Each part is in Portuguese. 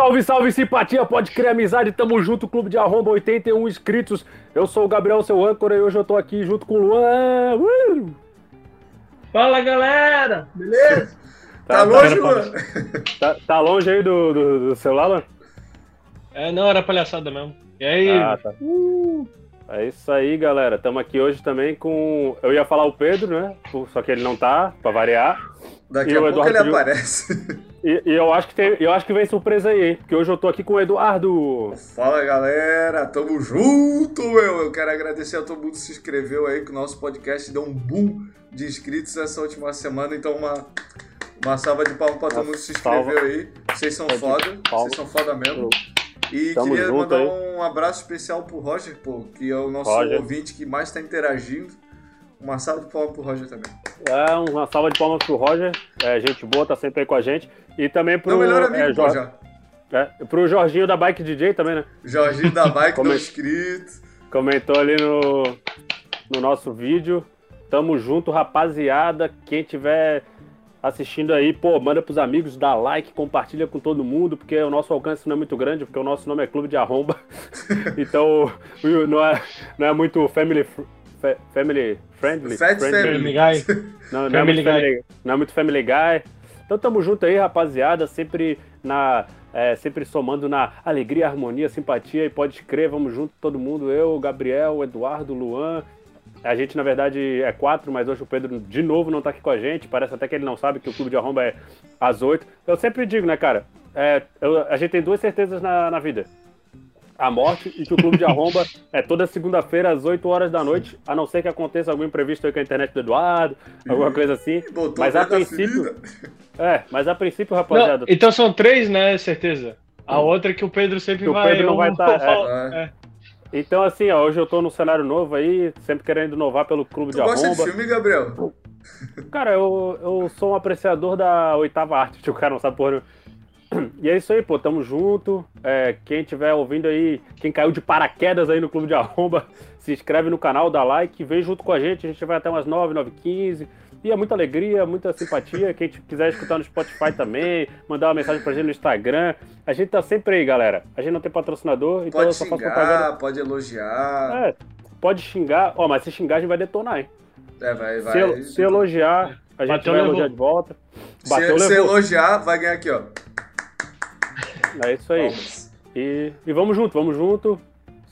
Salve, salve, simpatia, pode criar amizade, tamo junto, Clube de Arromba, 81 inscritos. Eu sou o Gabriel, seu âncora, e hoje eu tô aqui junto com o Luan. Uh! Fala, galera! Beleza? Tá, tá longe, Luan? Tá, tá, longe aí do, do, do, celular, Luan? É, não, era palhaçada mesmo. E aí? Ah, tá. Uh! É isso aí, galera. Estamos aqui hoje também com. Eu ia falar o Pedro, né? Só que ele não tá, pra variar. Daqui a pouco Eduardo ele aparece. E, e, eu, acho que tem, eu acho que vem surpresa aí, hein? Porque hoje eu tô aqui com o Eduardo. Fala galera, tamo junto, meu. Eu quero agradecer a todo mundo que se inscreveu aí, que o nosso podcast deu um boom de inscritos essa última semana. Então, uma, uma salva de palmas pra todo mundo que se inscreveu aí. Vocês são foda, vocês são foda mesmo. E Tamo queria mandar aí. um abraço especial pro Roger, pô, que é o nosso Roger. ouvinte que mais tá interagindo. Uma salva de palmas pro Roger também. É, uma salva de palmas pro Roger. É, gente boa, tá sempre aí com a gente. E também pro. Meu melhor amigo, é, Jorge. É, pro Jorginho da Bike DJ também, né? Jorginho da Bike, Coment... inscrito. Comentou ali no, no nosso vídeo. Tamo junto, rapaziada. Quem tiver assistindo aí, pô, manda pros amigos, dá like, compartilha com todo mundo, porque o nosso alcance não é muito grande, porque o nosso nome é Clube de Arromba. então, não é, não é muito family family friendly. Fat friendly. Family Guy. Não, não, family é muito family, não é muito Family Guy. Então tamo junto aí, rapaziada, sempre na é, sempre somando na alegria, harmonia, simpatia e pode crer, vamos junto todo mundo, eu, Gabriel, Eduardo, Luan. A gente, na verdade, é quatro, mas hoje o Pedro de novo não tá aqui com a gente. Parece até que ele não sabe que o clube de arromba é às oito. Eu sempre digo, né, cara? É, eu, a gente tem duas certezas na, na vida a morte e que o clube de arromba é toda segunda-feira às 8 horas da noite, a não ser que aconteça algum imprevisto aí com a internet do Eduardo, alguma coisa assim. mas a princípio. É, mas a princípio, rapaziada. Não, então são três, né? Certeza. A hum. outra é que o Pedro sempre que vai. O Pedro não vai estar. Tá, é. é. Então, assim, ó, hoje eu tô num cenário novo aí, sempre querendo inovar pelo clube tu de arromba. Você gosta de filme, Gabriel? Cara, eu, eu sou um apreciador da oitava arte, o cara não sabe porra. E é isso aí, pô, tamo junto. É, quem tiver ouvindo aí, quem caiu de paraquedas aí no Clube de Arromba, se inscreve no canal, dá like, vem junto com a gente. A gente vai até umas 9, 9 15 E é muita alegria, muita simpatia. Quem quiser escutar no Spotify também, mandar uma mensagem pra gente no Instagram. A gente tá sempre aí, galera. A gente não tem patrocinador, então pode eu só xingar, faço propaganda. Pode elogiar. É, pode xingar. Ó, mas se xingar, a gente vai detonar, hein? É, vai, vai. Se, se elogiar, a gente Bateu vai elogiar de volta. Bateu, se, se elogiar, vai ganhar aqui, ó. É isso aí. E, e vamos junto, vamos junto.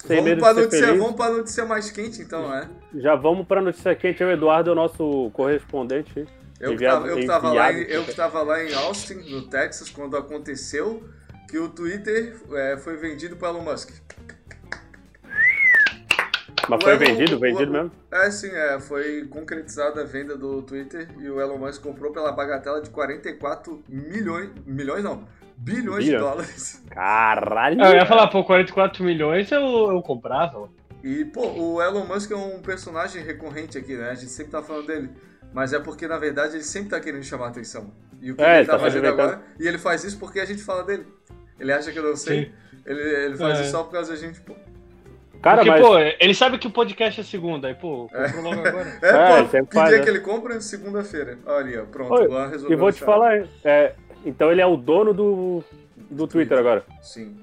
Sem vamos para notícia, vamos pra notícia mais quente, então, né? Já vamos para notícia quente. O Eduardo é o nosso correspondente. Eu que, tava, eu, tava lá em, eu que tava lá em Austin, no Texas, quando aconteceu que o Twitter é, foi vendido para Elon Musk. Mas o foi Elon, vendido? Vendido o, mesmo? É, sim, é. Foi concretizada a venda do Twitter e o Elon Musk comprou pela bagatela de 44 milhões. Milhões não bilhões de dólares. Caralho! Eu ia falar, pô, 44 milhões eu, eu comprava. E, pô, o Elon Musk é um personagem recorrente aqui, né? A gente sempre tá falando dele. Mas é porque, na verdade, ele sempre tá querendo chamar atenção. E o que é, ele tá, tá fazendo agora. E ele faz isso porque a gente fala dele. Ele acha que eu não sei. Ele, ele faz é. isso só por causa da gente, pô. Cara, Porque, mas... pô, ele sabe que o podcast é segunda, aí, pô, comprou logo agora. É, é pô, que dia né? que ele compra? Segunda-feira. Olha, pronto, Oi, lá resolveu. E vou te falar, é, então ele é o dono do, do Twitter agora. Sim.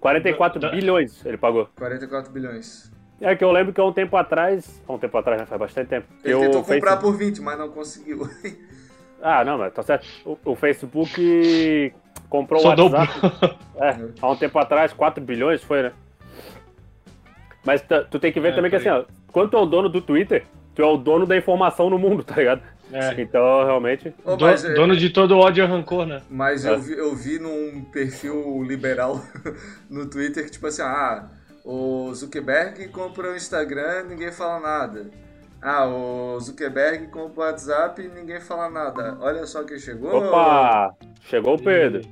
44 da, bilhões ele pagou. 44 bilhões. É que eu lembro que há um tempo atrás. Há um tempo atrás, né? Faz bastante tempo. Ele tentou comprar Facebook... por 20, mas não conseguiu. ah, não, mas tá certo. O, o Facebook comprou Só o WhatsApp. É, há um tempo atrás, 4 bilhões foi, né? Mas tu tem que ver é, também que assim, ó, quando tu é o dono do Twitter, tu é o dono da informação no mundo, tá ligado? É. Então, realmente. Oh, mas, Do, dono de todo ódio e rancor, né? Mas é. eu, vi, eu vi num perfil liberal no Twitter que, tipo assim, ah, o Zuckerberg compra o Instagram ninguém fala nada. Ah, o Zuckerberg compra o WhatsApp e ninguém fala nada. Olha só quem chegou. Opa! Chegou o Pedro.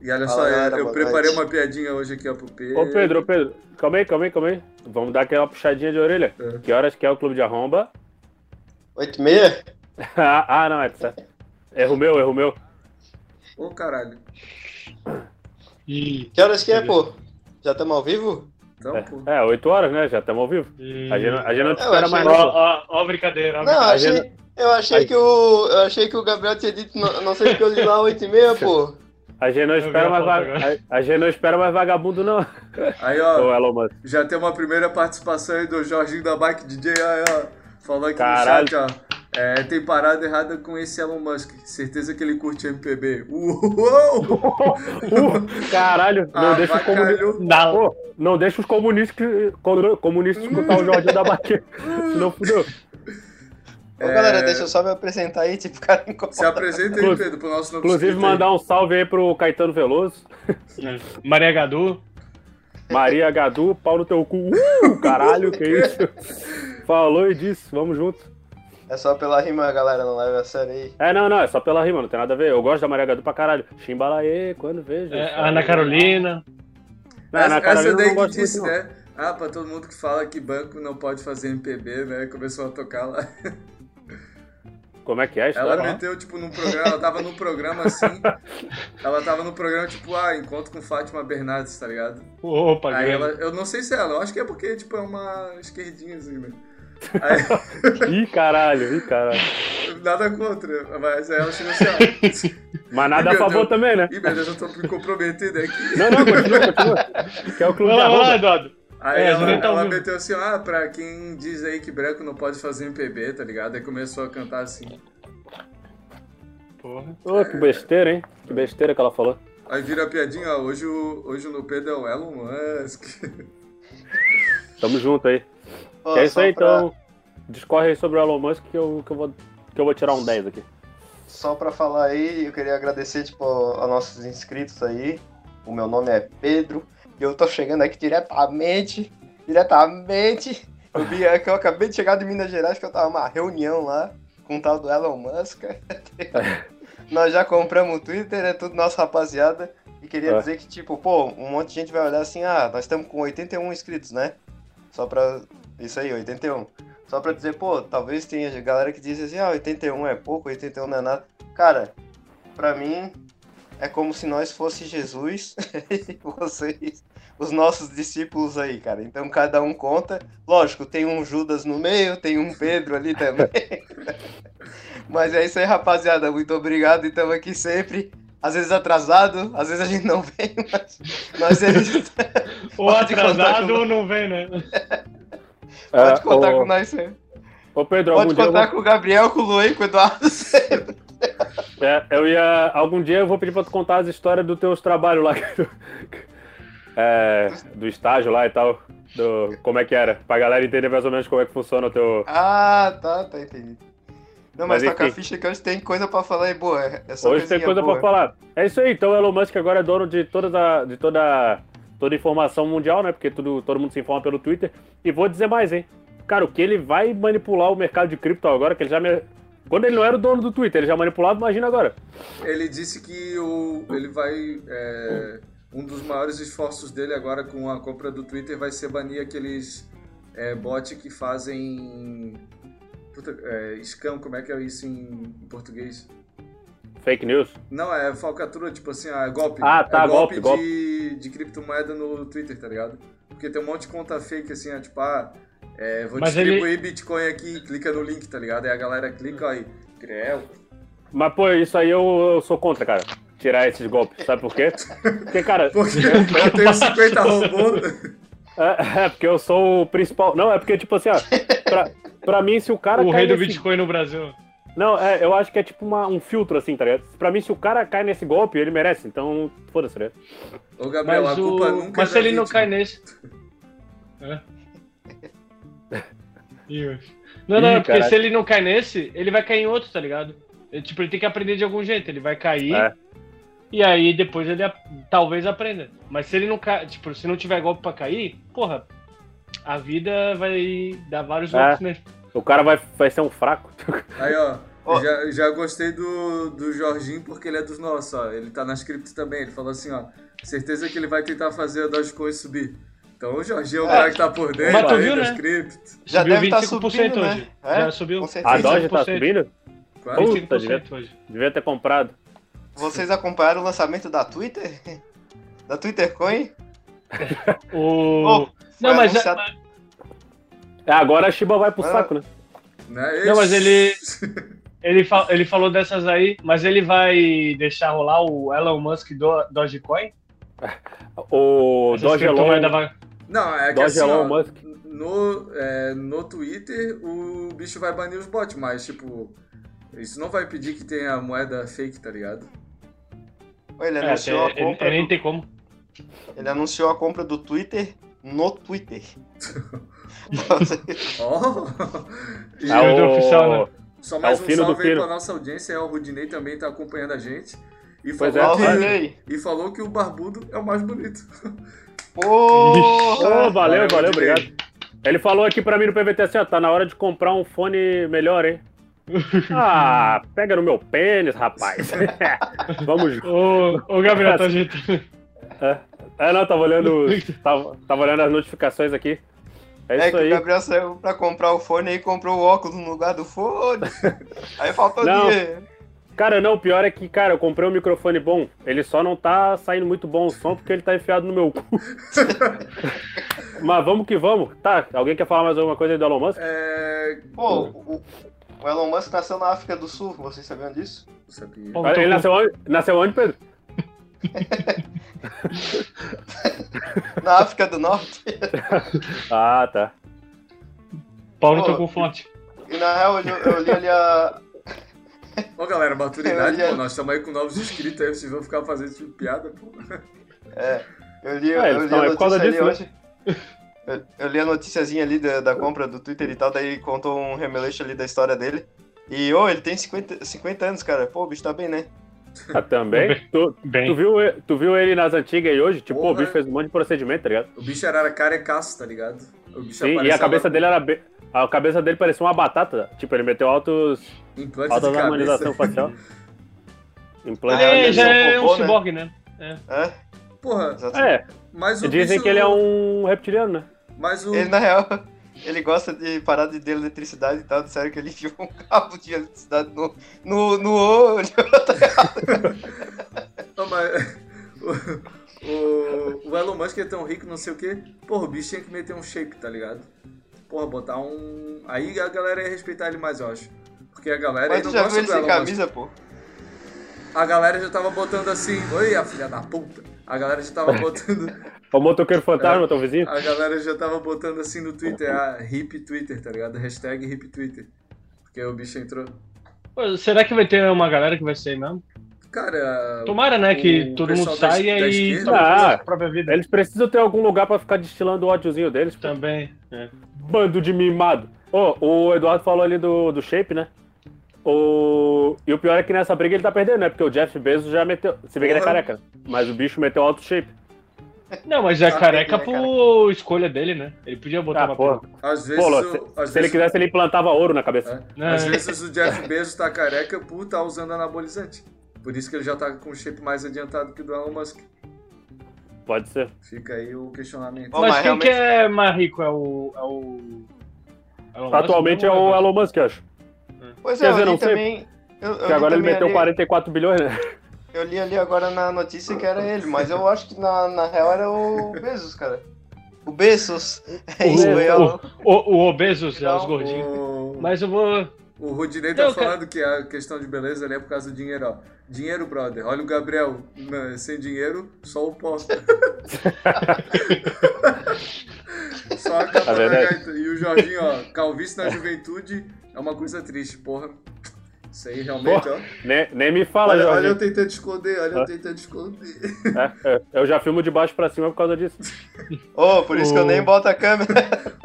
E olha só, eu, eu preparei uma piadinha hoje aqui ó, pro Pedro. Ô Pedro, ô Pedro, calma aí, calma aí, calma aí. Vamos dar aquela puxadinha de orelha. É. Que horas que é o clube de arromba? Oito e meia? ah, não, é certo. Erro meu, erro meu. Ô, caralho. Que horas que é, pô? Já estamos ao vivo? Então, é, é, 8 horas, né? Já estamos ao vivo. E... A, gente, a gente não te espera mais. Ó, ó, brincadeira. Ó, não, achei, gente... eu achei que o. Eu achei que o Gabriel tinha dito, não, não sei se eu li lá 8 e meia, pô. A gente não espera mais a, a gente não espera mais vagabundo, não. Aí, ó. Já tem uma primeira participação aí do Jorginho da Bike DJ, aí, ó. Falou aqui Caralho. no chat, ó. É, tem parada errada com esse Elon Musk. Certeza que ele curte MPB. Uou! uh, caralho, não ah, deixa os comunistas. Não. não deixa os comunistas, comunistas escutar o Jorginho da Bike. Senão fudeu. Ô, galera, é. deixa eu só me apresentar aí, tipo, cara Se apresenta aí, Pedro, pro nosso novo Inclusive, mandar um salve aí pro Caetano Veloso. Maria Gadu. Maria Gadu, pau no teu cu. Uh, caralho, que isso? Falou e disse, vamos junto. É só pela rima, galera, não leva a sério aí. É, não, não, é só pela rima, não tem nada a ver. Eu gosto da Maria Gadu pra caralho. Chimbalaê, quando vejo. É, Ana Carolina. Não, essa, Ana Carolina essa daí que disse, muito, né? Ah, pra todo mundo que fala que banco não pode fazer MPB, né? Começou a tocar lá. Como é que é? Ela meteu, tipo, num programa, ela tava num programa assim. ela tava num programa, tipo, ah, encontro com Fátima Bernardes, tá ligado? Opa, Aí ela, eu não sei se é ela, eu acho que é porque, tipo, é uma esquerdinha assim, né? Aí... ih, caralho, ih, caralho. Nada contra, mas aí ela chegou assim, ó. Mas nada a favor Deus, também, né? Ih, meu Deus, eu tô me comprometendo aqui. Não, não, continua, continua. Que é o clube Vai lá, Eduardo. Aí é, ela, tá ela meteu assim, ah, pra quem diz aí que branco não pode fazer MPB, tá ligado? Aí começou a cantar assim. Porra. Oh, que besteira, hein? Que besteira que ela falou. Aí vira a piadinha, ó, hoje o, hoje no Pedro é o Elon Musk. Tamo junto aí. É isso aí, pra... então. Discorre aí sobre o Elon Musk que eu, que, eu vou, que eu vou tirar um 10 aqui. Só pra falar aí, eu queria agradecer, tipo, a nossos inscritos aí. O meu nome é Pedro. E eu tô chegando aqui diretamente, diretamente. Eu vi que eu acabei de chegar de Minas Gerais, que eu tava numa reunião lá com o tal do Elon Musk. Nós já compramos o Twitter, é tudo nossa rapaziada. E queria é. dizer que, tipo, pô, um monte de gente vai olhar assim, ah, nós estamos com 81 inscritos, né? Só pra. Isso aí, 81. Só pra dizer, pô, talvez tenha galera que diz assim, ah, 81 é pouco, 81 não é nada. Cara, pra mim, é como se nós fosse Jesus e vocês, os nossos discípulos aí, cara. Então cada um conta. Lógico, tem um Judas no meio, tem um Pedro ali também. Mas é isso aí, rapaziada. Muito obrigado e estamos aqui sempre. Às vezes atrasado, às vezes a gente não vem, mas nós eles. ou atrasado ou não vem, né? Pode contar com nós sempre. Ô Pedro, Pode contar com o Gabriel, com o Luan, com o Eduardo sempre. É, eu ia. Algum dia eu vou pedir pra tu contar as histórias dos teus trabalhos lá. É, do estágio lá e tal. Do, como é que era? Pra galera entender mais ou menos como é que funciona o teu. Ah, tá, tá, entendi. Não, mas, mas tá com a ficha que hoje tem coisa pra falar e boa. É, é hoje tem coisa boa. pra falar. É isso aí, então o Elon Musk agora é dono de toda a, de toda, toda informação mundial, né? Porque tudo, todo mundo se informa pelo Twitter. E vou dizer mais, hein? Cara, o que ele vai manipular o mercado de cripto agora, que ele já me, quando ele não era o dono do Twitter, ele já manipulava, imagina agora. Ele disse que o, ele vai. É, um dos maiores esforços dele agora com a compra do Twitter vai ser banir aqueles é, bots que fazem. Puta, é, scam, como é que é isso em, em português? Fake news? Não, é falcatrua, tipo assim, é golpe. Ah, tá, é golpe, golpe, golpe. De, de criptomoeda no Twitter, tá ligado? Porque tem um monte de conta fake assim, é, tipo, ah, é, vou Mas distribuir ele... Bitcoin aqui, clica no link, tá ligado? Aí a galera clica aí, creu. Mas, pô, isso aí eu, eu sou contra, cara. Tirar esses golpes, sabe por quê? Porque, cara. Porque eu, tenho 50 robôs. É, é, porque eu sou o principal. Não, é porque, tipo assim, ó, pra, pra mim, se o cara. O rei do. Bitcoin no Brasil. Não, é, eu acho que é tipo uma, um filtro, assim, tá ligado? Pra mim, se o cara cai nesse golpe, ele merece, então foda-se, né? Ô, Gabriel, Mas a culpa o... nunca Mas se ele não cai nesse. É. Não, não, Ih, porque se ele não cai nesse, ele vai cair em outro, tá ligado? Ele, tipo, ele tem que aprender de algum jeito. Ele vai cair. É. E aí depois ele talvez aprenda. Mas se ele não cai, tipo, se não tiver golpe pra cair, porra, a vida vai dar vários é. golpes nele. O cara vai, vai ser um fraco. Aí, ó. Oh. Já, já gostei do, do Jorginho porque ele é dos nossos, ó. Ele tá na script também. Ele falou assim, ó. Certeza que ele vai tentar fazer a Dogecoin subir. Então o Jorginho é o cara que tá por dentro Mas tu viu, né? script. Já subiu deve estar tá subindo, né? hoje. É? Já subiu. A Doge tá subindo? Puta, devia, hoje. devia ter comprado. Vocês acompanharam o lançamento da Twitter? Da Twitter Coin? o... Oh, não, mas... Anunciado... É, agora a Shiba vai pro ah. saco, né? Não, é não mas ele... ele, fa ele falou dessas aí, mas ele vai deixar rolar o Elon Musk do Dogecoin? O Dogelon... Não, é que assim, ó, Musk. No, é, no Twitter o bicho vai banir os bots, mas tipo, isso não vai pedir que tenha moeda fake, tá ligado? Ele é, anunciou é, a compra. Ele, ele do... nem tem como. Ele anunciou a compra do Twitter no Twitter. oh. E é o... oficial, né? Só mais é um salve aí pra nossa audiência, é, o Rudinei também tá acompanhando a gente. E falou, é, que, e falou que o barbudo é o mais bonito. Oh, oh valeu, valeu, obrigado. Ele falou aqui pra mim no PVT assim, ó, tá na hora de comprar um fone melhor, hein? Ah, pega no meu pênis, rapaz. Vamos Ô, ô Gabriel, tá gente. É, é, não, tava olhando. Tava, tava olhando as notificações aqui. É, é que aí. o Gabriel saiu pra comprar o fone e comprou o óculos no lugar do fone. Aí faltou não, dinheiro. Cara, não, o pior é que, cara, eu comprei um microfone bom. Ele só não tá saindo muito bom o som porque ele tá enfiado no meu cu. Mas vamos que vamos. Tá, alguém quer falar mais alguma coisa aí do Elon Musk? É. Pô, o, o Elon Musk nasceu na África do Sul, vocês sabiam disso? Sabia. Ele nasceu onde, nasceu onde Pedro? Na África do Norte. ah, tá. Paulo oh, tocou fonte. E na real, eu, eu li ali a. Ô galera, maturidade, pô, nós estamos aí com novos inscritos aí, vocês vão ficar fazendo tipo piada, pô. É, eu li, ah, eu li a notícia ali disso, né? hoje. Eu, eu, li a noticiazinha ali da, da, compra do Twitter e tal, daí contou um remeleixo ali da história dele. E, ô, oh, ele tem 50, 50 anos, cara. Pô, o bicho tá bem, né? Ah, também? tu, Bem. Tu, viu, tu viu ele nas antigas e hoje? Tipo, Porra. o bicho fez um monte de procedimento, tá ligado? O bicho era carecaço, tá ligado? O bicho Sim, e a cabeça dele era. Be... A cabeça dele parecia uma batata. Tipo, ele meteu altos. Implantes altas harmonização facial. Implantes é, já é um ciborgue, né? É. é. Porra. É. Mas o Dizem bicho... que ele é um reptiliano, né? Mas o... Ele, na real, ele gosta de parar de eletricidade e tal. Disseram que ele enfiou um cabo de eletricidade no, no, no olho. não, mas, o, o, o, Elon Musk é tão rico, não sei o quê. Porra, o bicho tinha que meter um shape, tá ligado? Porra, botar um. Aí a galera ia respeitar ele mais, eu acho. Porque a galera. Mas tu já viu ele sem camisa, pô? A galera já tava botando assim. Oi, a filha da puta. A galera já tava botando. O motoqueiro fantasma, é, teu vizinho? A galera já tava botando assim no Twitter, a hip Twitter, tá ligado? Hashtag hip Twitter. Porque o bicho entrou. Pô, será que vai ter uma galera que vai sair mesmo? Cara. Tomara, né? Que todo mundo saia e ah, a própria vida. Eles precisam ter algum lugar pra ficar destilando o ódiozinho deles. Também. É. Bando de mimado. Oh, o Eduardo falou ali do, do shape, né? O... E o pior é que nessa briga ele tá perdendo, né? Porque o Jeff Bezos já meteu. Se vê que ele é careca. Mas o bicho meteu alto shape. Não, mas é careca por escolha dele, né? Ele podia botar ah, uma porra. Às vezes, Pô, se, se vezes... ele quisesse, ele implantava ouro na cabeça. É. Às vezes o Jeff Bezos tá careca por tá usando anabolizante. Por isso que ele já tá com o shape mais adiantado que o do Elon Musk. Pode ser. Fica aí o questionamento. Mas, mas quem realmente... que é mais rico? É o. É o... Elon Atualmente Musk, é o Elon Musk, acho. Pois é, Quer dizer, não também. Sei, eu, eu porque agora ele meteu ali... 44 bilhões, né? Eu li ali agora na notícia que era ele, mas eu acho que na, na real era o Bezos, cara. O Bezos. É isso, o, o, o, o Bezos, é os gordinhos. O... Mas eu vou. O Rudinei tá falando que a questão de beleza ali é por causa do dinheiro, ó. Dinheiro, brother. Olha o Gabriel, né, sem dinheiro, só o pó. só a capa tá gaita. E o Jorginho, ó, calvície na juventude é uma coisa triste, porra. Isso aí realmente, ó. Nem, nem me fala, olha, Jorge. Olha eu tentando esconder, olha eu tentando esconder. É, é, eu já filmo de baixo pra cima por causa disso. Ô, oh, por isso o... que eu nem boto a câmera.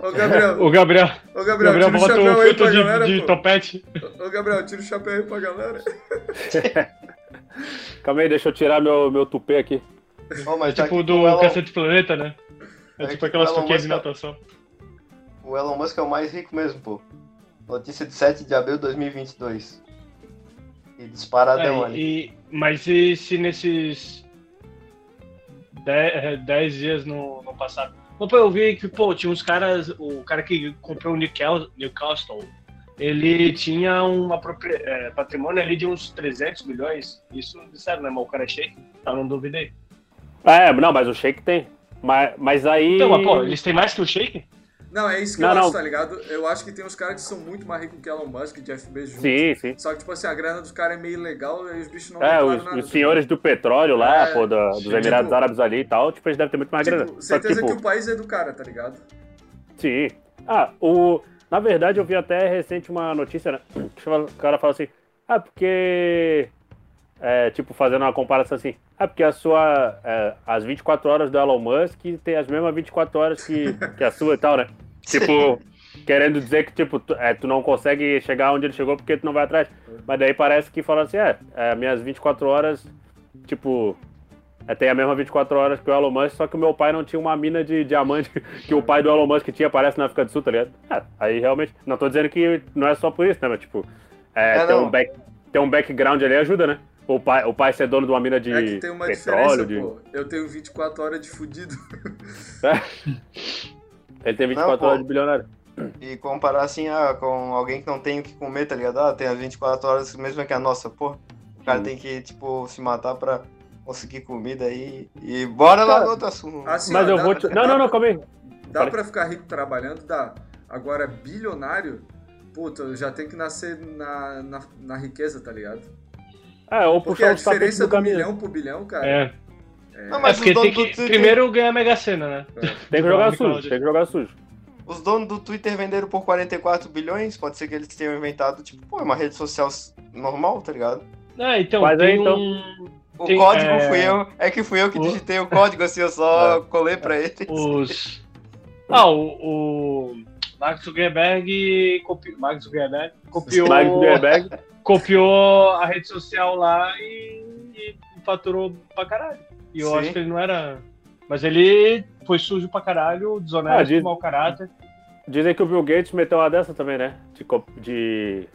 Ô, Gabriel. O Gabriel. Ô, Gabriel, Gabriel tira o chapéu aí pra de, galera, de topete. Ô, Gabriel, tira o chapéu aí pra galera. Calma aí, deixa eu tirar meu, meu tupê aqui. Oh, mas tá tipo do Elon... Cacete Planeta, né? É, é tipo aquelas toquinhas de natação. O Elon Musk é o mais rico mesmo, pô. Notícia de 7 de abril de 2022. E disparadão é, ali. E, mas e se nesses 10 é, dias no, no passado? Opa, eu vi que, pô, tinha uns caras, o cara que comprou o Newcastle, ele tinha um é, patrimônio ali de uns 300 milhões. Isso disseram, né? Mas o cara é shake, tá? Não duvidei. É, não, mas o shake tem. Mas, mas aí. Então, mas, pô, eles têm mais que o shake? Não, é isso que não, eu não. acho, tá ligado? Eu acho que tem uns caras que são muito mais ricos que Elon Musk e Jeff Bezos Sim, sim. Só que, tipo assim, a grana dos caras é meio legal e os bichos não É, os, nada, os senhores do petróleo lá, é, pô, do, dos Emirados tipo, Árabes ali e tal, tipo, eles devem ter muito mais tipo, grana. Certeza que, tipo, que o país é do cara, tá ligado? Sim. Ah, o... Na verdade, eu vi até recente uma notícia, né? Que o cara fala assim, ah, porque... É, tipo, fazendo uma comparação assim, ah, porque a sua... É, as 24 horas do Elon Musk tem as mesmas 24 horas que, que a sua e tal, né? Tipo, querendo dizer que, tipo, tu, é, tu não consegue chegar onde ele chegou porque tu não vai atrás. Mas daí parece que fala assim, é, é minhas 24 horas, tipo, é, tem a mesma 24 horas que o Elon Musk, só que o meu pai não tinha uma mina de diamante que o pai do Elon Musk tinha, parece na África do Sul, tá ligado? É, aí realmente, não tô dizendo que não é só por isso, né, mas tipo, é, é ter, um back, ter um background ali ajuda, né? O pai, o pai ser dono de uma mina de é que tem uma petróleo. De... Pô. Eu tenho 24 horas de fudido. É. Ele tem 24 não, horas de bilionário. E comparar assim ah, com alguém que não tem o que comer, tá ligado? Ah, tem as 24 horas mesmo que a nossa, pô. O cara hum. tem que, tipo, se matar pra conseguir comida aí. E bora lá no outro assunto. Assim, Mas ó, eu dá, vou te... Não, não, não, calma aí. Dá pra ficar rico trabalhando, dá. Agora, bilionário, puta, já tem que nascer na, na, na riqueza, tá ligado? É, ou Porque a diferença do, do milhão pro bilhão, cara. É. É, não, mas é porque tem que primeiro ganhar a Mega Sena, né? É. Tem que jogar sujo, tem que jogar sujo. Os donos do Twitter venderam por 44 bilhões, pode ser que eles tenham inventado, tipo, pô, é uma rede social normal, tá ligado? É, então, Mas aí, então... Um... O tem, código é... fui eu, é que fui eu que o... digitei o código, assim, eu só é. colei pra ele. Os... Ah, o, o Mark Zuckerberg, copi... Mark Zuckerberg copiou... Mark Zuckerberg copiou a rede social lá e, e faturou pra caralho. E eu Sim. acho que ele não era. Mas ele foi sujo pra caralho, desonesto, ah, diz... mau caráter. Dizem que o Bill Gates meteu uma dessa também, né? De, de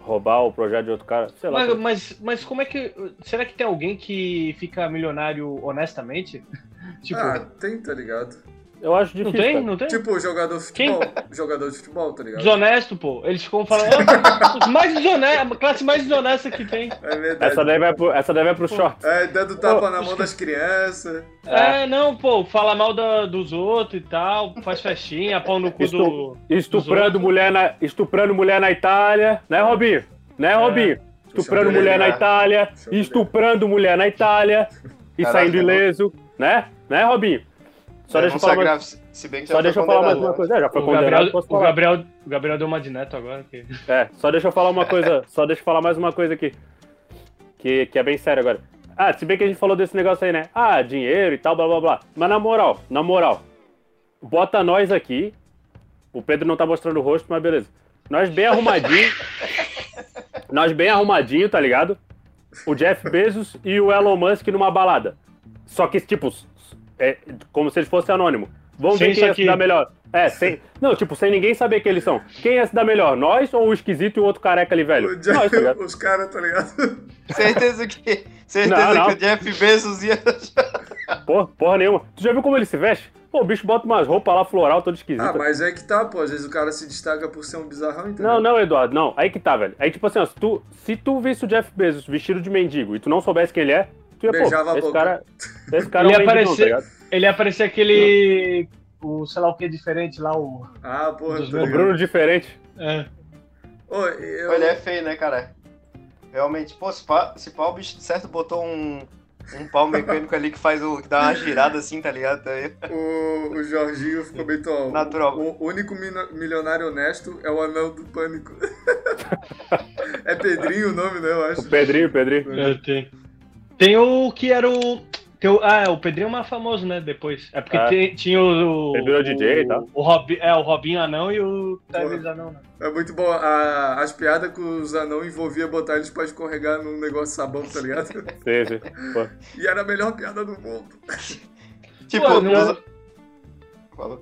roubar o projeto de outro cara. Sei lá. Mas, mas, mas, como é que. Será que tem alguém que fica milionário honestamente? tipo... Ah, tem, tá ligado? Eu acho difícil. Não tem? Cara. Não tem? Tipo, jogador de futebol. Quem? Jogador de futebol, tá ligado? Desonesto, pô. Eles ficam falando. Mais desonesto, a classe mais desonesta que tem. É verdade. Essa daí vai pro, essa daí vai pro short. É, dando tapa pô, na mão das crianças. É, é, não, pô, fala mal da, dos outros e tal, faz festinha, pau no cu Estu, do. Estuprando mulher, na, estuprando mulher na Itália, né, Robinho? Né, é. Robinho? Estuprando mulher na Itália, estuprando mulher na Itália e saindo ileso, né? Né, Robinho? Só deixa eu falar mais... Se bem que só deixa eu falar mais uma coisa. É, já foi o Gabriel, o Gabriel, o Gabriel deu uma de neto agora. Que... É, só deixa eu falar uma coisa. só deixa eu falar mais uma coisa aqui. Que, que é bem sério agora. Ah, se bem que a gente falou desse negócio aí, né? Ah, dinheiro e tal, blá blá blá. Mas na moral, na moral, bota nós aqui. O Pedro não tá mostrando o rosto, mas beleza. Nós bem arrumadinho. nós bem arrumadinho, tá ligado? O Jeff Bezos e o Elon Musk numa balada. Só que, tipo, é, como se eles fossem anônimo. Vamos ver quem ia se dar melhor. É, sem. Não, tipo, sem ninguém saber quem eles são. Quem ia se dar melhor? Nós ou o esquisito e o outro careca ali, velho? O Jeff, Nós, tá os caras, tá ligado? Certeza que. Certeza não, não. que o Jeff Bezos ia. Porra, porra nenhuma. Tu já viu como ele se veste? Pô, o bicho bota umas roupas lá floral, todo esquisito. Ah, mas é que tá, pô. Às vezes o cara se destaca por ser um bizarrão, entendeu? Não, não, Eduardo, não. Aí que tá, velho. Aí, tipo assim, ó, se tu, se tu visse o Jeff Bezos vestido de mendigo e tu não soubesse quem ele é, tu ia, Beijava pô, esse cara, esse cara ele é um aparecer, tá Ele ia aparecer aquele... O sei lá o que diferente lá, o... Ah, porra. O Bruno diferente. É. Ô, eu... Ele é feio, né, cara? Realmente, pô, se pá, se pá o bicho certo botou um, um pau mecânico ali que faz o. que dá uma girada assim, tá ligado? O, o Jorginho ficou bem tão. Natural. O único milionário honesto é o anel do pânico. é Pedrinho o nome, né? Eu acho. O Pedrinho, Pedrinho. É, tem. Tem o que era o. Tem ah, o Pedrinho é mais famoso, né? Depois. É porque é. tinha o. Ele virou DJ e tal. O Rob, é, o Robinho Anão e o Travis Anão, né? É muito bom. A, as piadas que os anão envolvia botar eles pra escorregar num negócio de sabão, tá ligado? Sim, sim. Pô. E era a melhor piada do mundo. tipo, Pô, não... Fala.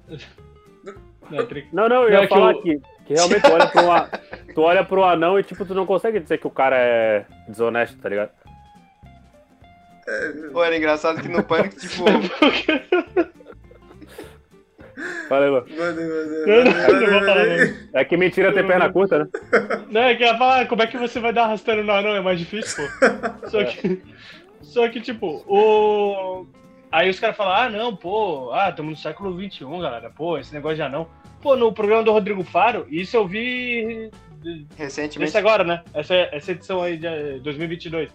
Não, não, eu ia não, falar que, eu... que, que realmente tu olha, pro, tu olha pro anão e tipo, tu não consegue dizer que o cara é desonesto, tá ligado? É... Pô, era engraçado que no pânico, tipo. Valeu, mano. É que mentira ter perna curta, né? Não, é que ela fala, ah, como é que você vai dar arrastando no anão? É mais difícil, pô. Só que, só que tipo, o... Aí os caras falam, ah, não, pô, ah, estamos no século XXI, galera. Pô, esse negócio de anão. Pô, no programa do Rodrigo Faro, isso eu vi recentemente. Esse agora, né? Essa, essa edição aí de 2022.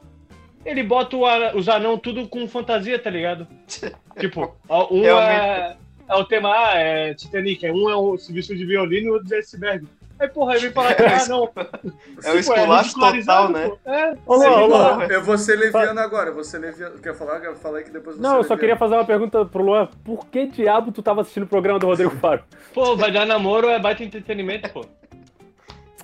Ele bota os anão tudo com fantasia, tá ligado? tipo, um é, é, o tema A, é Titanic, é um é o serviço de violino e o outro é iceberg. Aí, porra, aí vem falar que, ah, não. É o esculacho total, né? É, olá, olá. Eu vou ser leviano agora, ser leviano. Quer falar? Eu falei que depois Não, eu só queria fazer uma pergunta pro Luan. Por que diabo tu tava assistindo o programa do Rodrigo Faro? Pô, vai dar namoro é baita entretenimento, pô.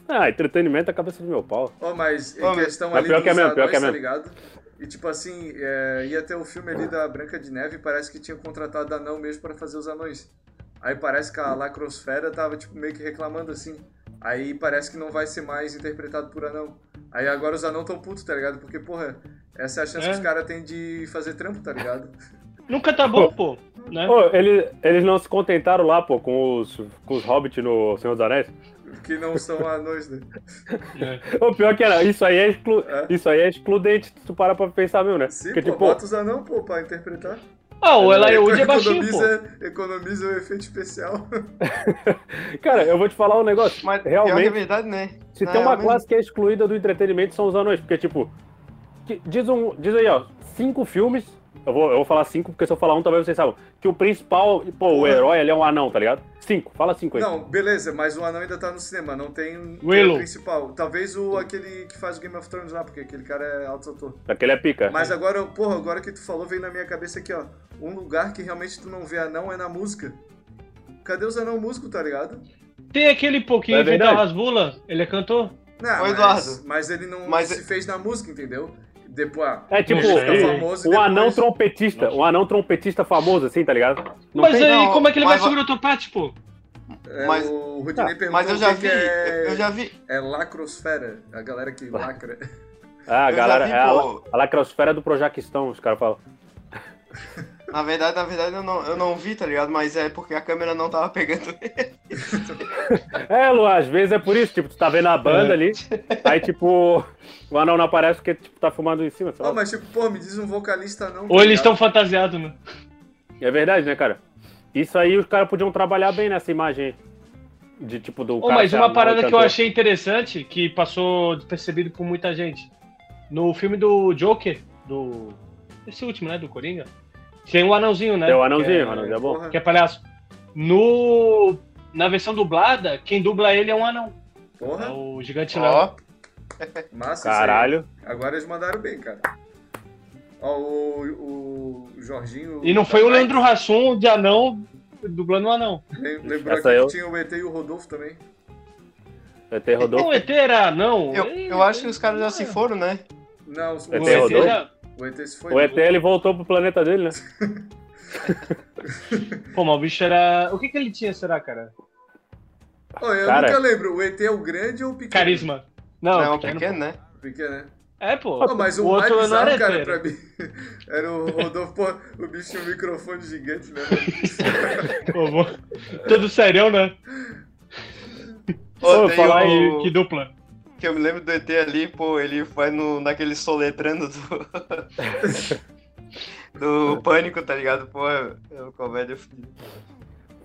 Ah, entretenimento é a cabeça do meu pau. Oh, mas em questão mas ali pior dos que é mesmo, pior que é mesmo. tá ligado? E tipo assim, é, ia ter o um filme ali da Branca de Neve e parece que tinha contratado anão mesmo para fazer os anões. Aí parece que a Lacrosfera tava tipo meio que reclamando assim. Aí parece que não vai ser mais interpretado por anão. Aí agora os anão tão putos, tá ligado? Porque, porra, essa é a chance é. que os caras têm de fazer trampo, tá ligado? Nunca tá bom, pô. Né? Pô, eles, eles não se contentaram lá, pô, com os, com os hobbits no Senhor dos Anéis? Que não são anões, né? o pior que era, isso aí é, exclu... é. Isso aí é excludente, se tu para pra pensar mesmo, né? Sim, Porque, pô, tipo... bota os anão, pô, pra interpretar. Ah, o Elijah Wood é baixinho, economiza, pô. Economiza o efeito especial. Cara, eu vou te falar um negócio. Mas realmente, é verdade, né? Se Não, tem uma classe que é excluída do entretenimento, são os anões. Porque, tipo, diz, um, diz aí, ó, cinco filmes eu vou, eu vou falar cinco, porque se eu falar um, talvez vocês saibam. Que o principal, pô, o herói, ele é um anão, tá ligado? Cinco, fala cinco aí. Não, beleza, mas o anão ainda tá no cinema, não tem o principal. Talvez o aquele que faz o Game of Thrones lá, porque aquele cara é alto ator. Aquele é pica. Mas agora, porra, agora que tu falou, veio na minha cabeça aqui, ó. Um lugar que realmente tu não vê anão é na música. Cadê os anão músicos, tá ligado? Tem aquele pouquinho é de Rasbula, ele é cantor. Não, mas, mas ele não mas... se fez na música, entendeu? Depois, ah, é tipo, famoso, um depois... anão trompetista, um anão trompetista famoso, assim, tá ligado? Não mas tem, aí, não, como é que ele vai segurar o trompete, pô? É, mas, o Rudinei tá, perguntou mas eu já vi, é, eu já vi. É lacrosfera, a galera que lacra. Ah, a galera, vi, é a, a, lacrosfera do Projaquistão, os caras falam. Na verdade, na verdade eu não, eu não vi, tá ligado? Mas é porque a câmera não tava pegando ele. é, Lu, às vezes é por isso, tipo, tu tá vendo a banda é. ali, aí tipo, o anão não aparece porque tipo, tá fumando em cima. Não, mas tipo, pô, me diz um vocalista não. Ou tá eles estão fantasiados, né? É verdade, né, cara? Isso aí os caras podiam trabalhar bem nessa imagem de tipo do. Oh, mas uma parada que eu achei interessante, que passou despercebido por muita gente. No filme do Joker, do. Esse último, né? Do Coringa tem o anãozinho, né? Tem o anãozinho, é, o anãozinho é bom. Que é palhaço. No, na versão dublada, quem dubla ele é um anão. Porra. É o Gigante Léo. Massa Caralho. Agora eles mandaram bem, cara. Ó, o, o Jorginho. E não foi o Leandro Hassum de anão dublando o anão. Lembrou aqui eu... que tinha o ET e o Rodolfo também. ET e Rodolfo? Não, o ET era não. Eu, eu acho que os caras já se foram, né? Não, o, o ET Rodolfo? O ET se foi. O ET ele voltou pro planeta dele, né? Pô, mas o bicho era. O que, que ele tinha, será, cara? Oh, eu cara... nunca lembro. O ET é o grande ou o pequeno? Carisma. Não, não pequeno, pequeno, né? Pequeno, né? É, pô. Oh, mas o, o mais bizarro, era cara, pra mim, era o Rodolfo, pô, o bicho tinha um microfone gigante, né? pô, todo serião, né? Pô, falar o... aí, que dupla que eu me lembro do ET ali, pô, ele vai no, naquele soletrando do. do pânico, tá ligado? Pô, é uma comédia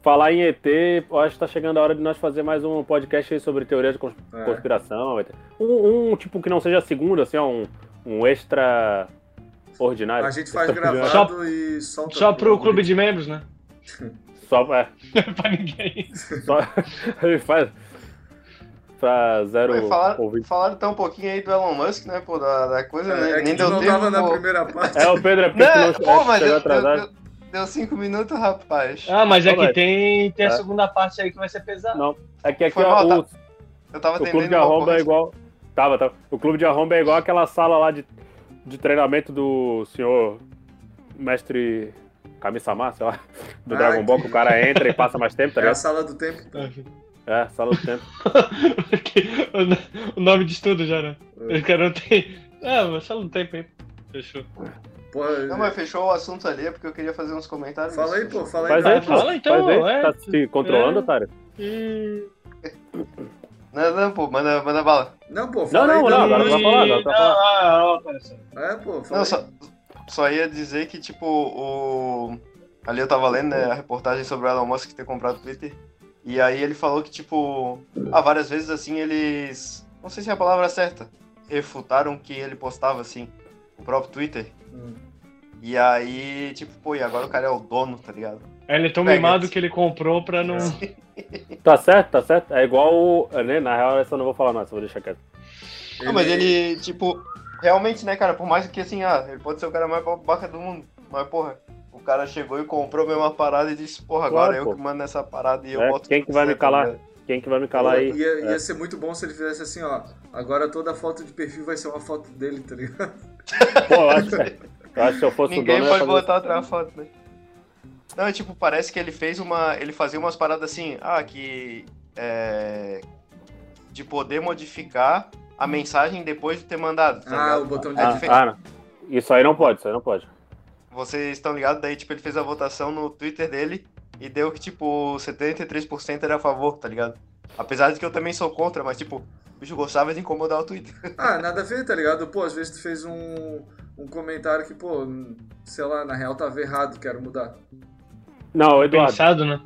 Falar em ET, acho que tá chegando a hora de nós fazer mais um podcast aí sobre teoria de é. conspiração. É. Um, um, tipo que não seja segundo, assim, um, um extra ordinário. A gente faz gravado só, e solta. Só pro clube de membros, né? Só, é. pra ninguém. Só, a gente faz pra zero falaram, falaram tão um pouquinho aí do Elon Musk, né, pô, da, da coisa, é, né? É Nem deu não tempo, tava na primeira parte. É, o Pedro é porque não, não pô, mas deu, deu, deu, cinco minutos, rapaz. Ah, mas é que tem, tem a é. segunda parte aí que vai ser pesada. Não, é que aqui, Foi ó, mal, o, tá, eu tava o clube de arromba é igual... Tava, tava. O clube de arromba é igual aquela sala lá de, de treinamento do senhor mestre Kami-sama, sei lá, do ah, Dragon Ball, que o cara entra e passa mais tempo, tá ligado? É a sala do tempo. É, sala do tempo. o nome de estudo já, né? É. O cara não tem. Ah, mas sala do tempo aí. Fechou. Pô, não, mas fechou o assunto ali, é porque eu queria fazer uns comentários. Fala aí, pô, fala aí. Faz aí, pô. Fala então, Faz aí. É. Tá se controlando, é. otário? Não, não, pô, manda, manda bala. Não, pô, fala não, não, aí. Não, não, agora não vai falar, agora vai falar. Ah, ah, é, pô, fala não, só, só ia dizer que, tipo, o. Ali eu tava lendo, né, a reportagem sobre o Elon Musk ter comprado o Twitter. E aí ele falou que, tipo, ah, várias vezes assim eles. Não sei se é a palavra certa. Refutaram que ele postava, assim, o próprio Twitter. Hum. E aí, tipo, pô, e agora o cara é o dono, tá ligado? É, ele é tão Pega mimado que ele comprou pra não. tá certo, tá certo. É igual. Né, na real, essa eu não vou falar, não, só vou deixar quieto. Não, mas ele, tipo, realmente, né, cara, por mais que assim, ah, ele pode ser o cara mais babaca do mundo, mas porra, o cara chegou e comprou a mesma parada e disse, porra, agora claro, eu que mando nessa parada e eu é, boto. Quem que vai me calar? Quem que vai me calar aí? Ia, ia é. ser muito bom se ele fizesse assim, ó. Agora toda foto de perfil vai ser uma foto dele, tá ligado? Pô, eu acho, eu acho que se eu fosse Ninguém o dono, pode botar outra foto, né? Não, é tipo, parece que ele fez uma. Ele fazia umas paradas assim, ah, que. É, de poder modificar a mensagem depois de ter mandado. Tá ah, ligado? o botão de ah, ah, Isso aí não pode, isso aí não pode. Vocês estão ligados? Daí, tipo, ele fez a votação no Twitter dele e deu que, tipo, 73% era a favor, tá ligado? Apesar de que eu também sou contra, mas, tipo, o bicho gostava de incomodar o Twitter. Ah, nada a ver, tá ligado? Pô, às vezes tu fez um, um comentário que, pô, sei lá, na real tava errado, quero mudar. Não, Eduardo. Pensado, né?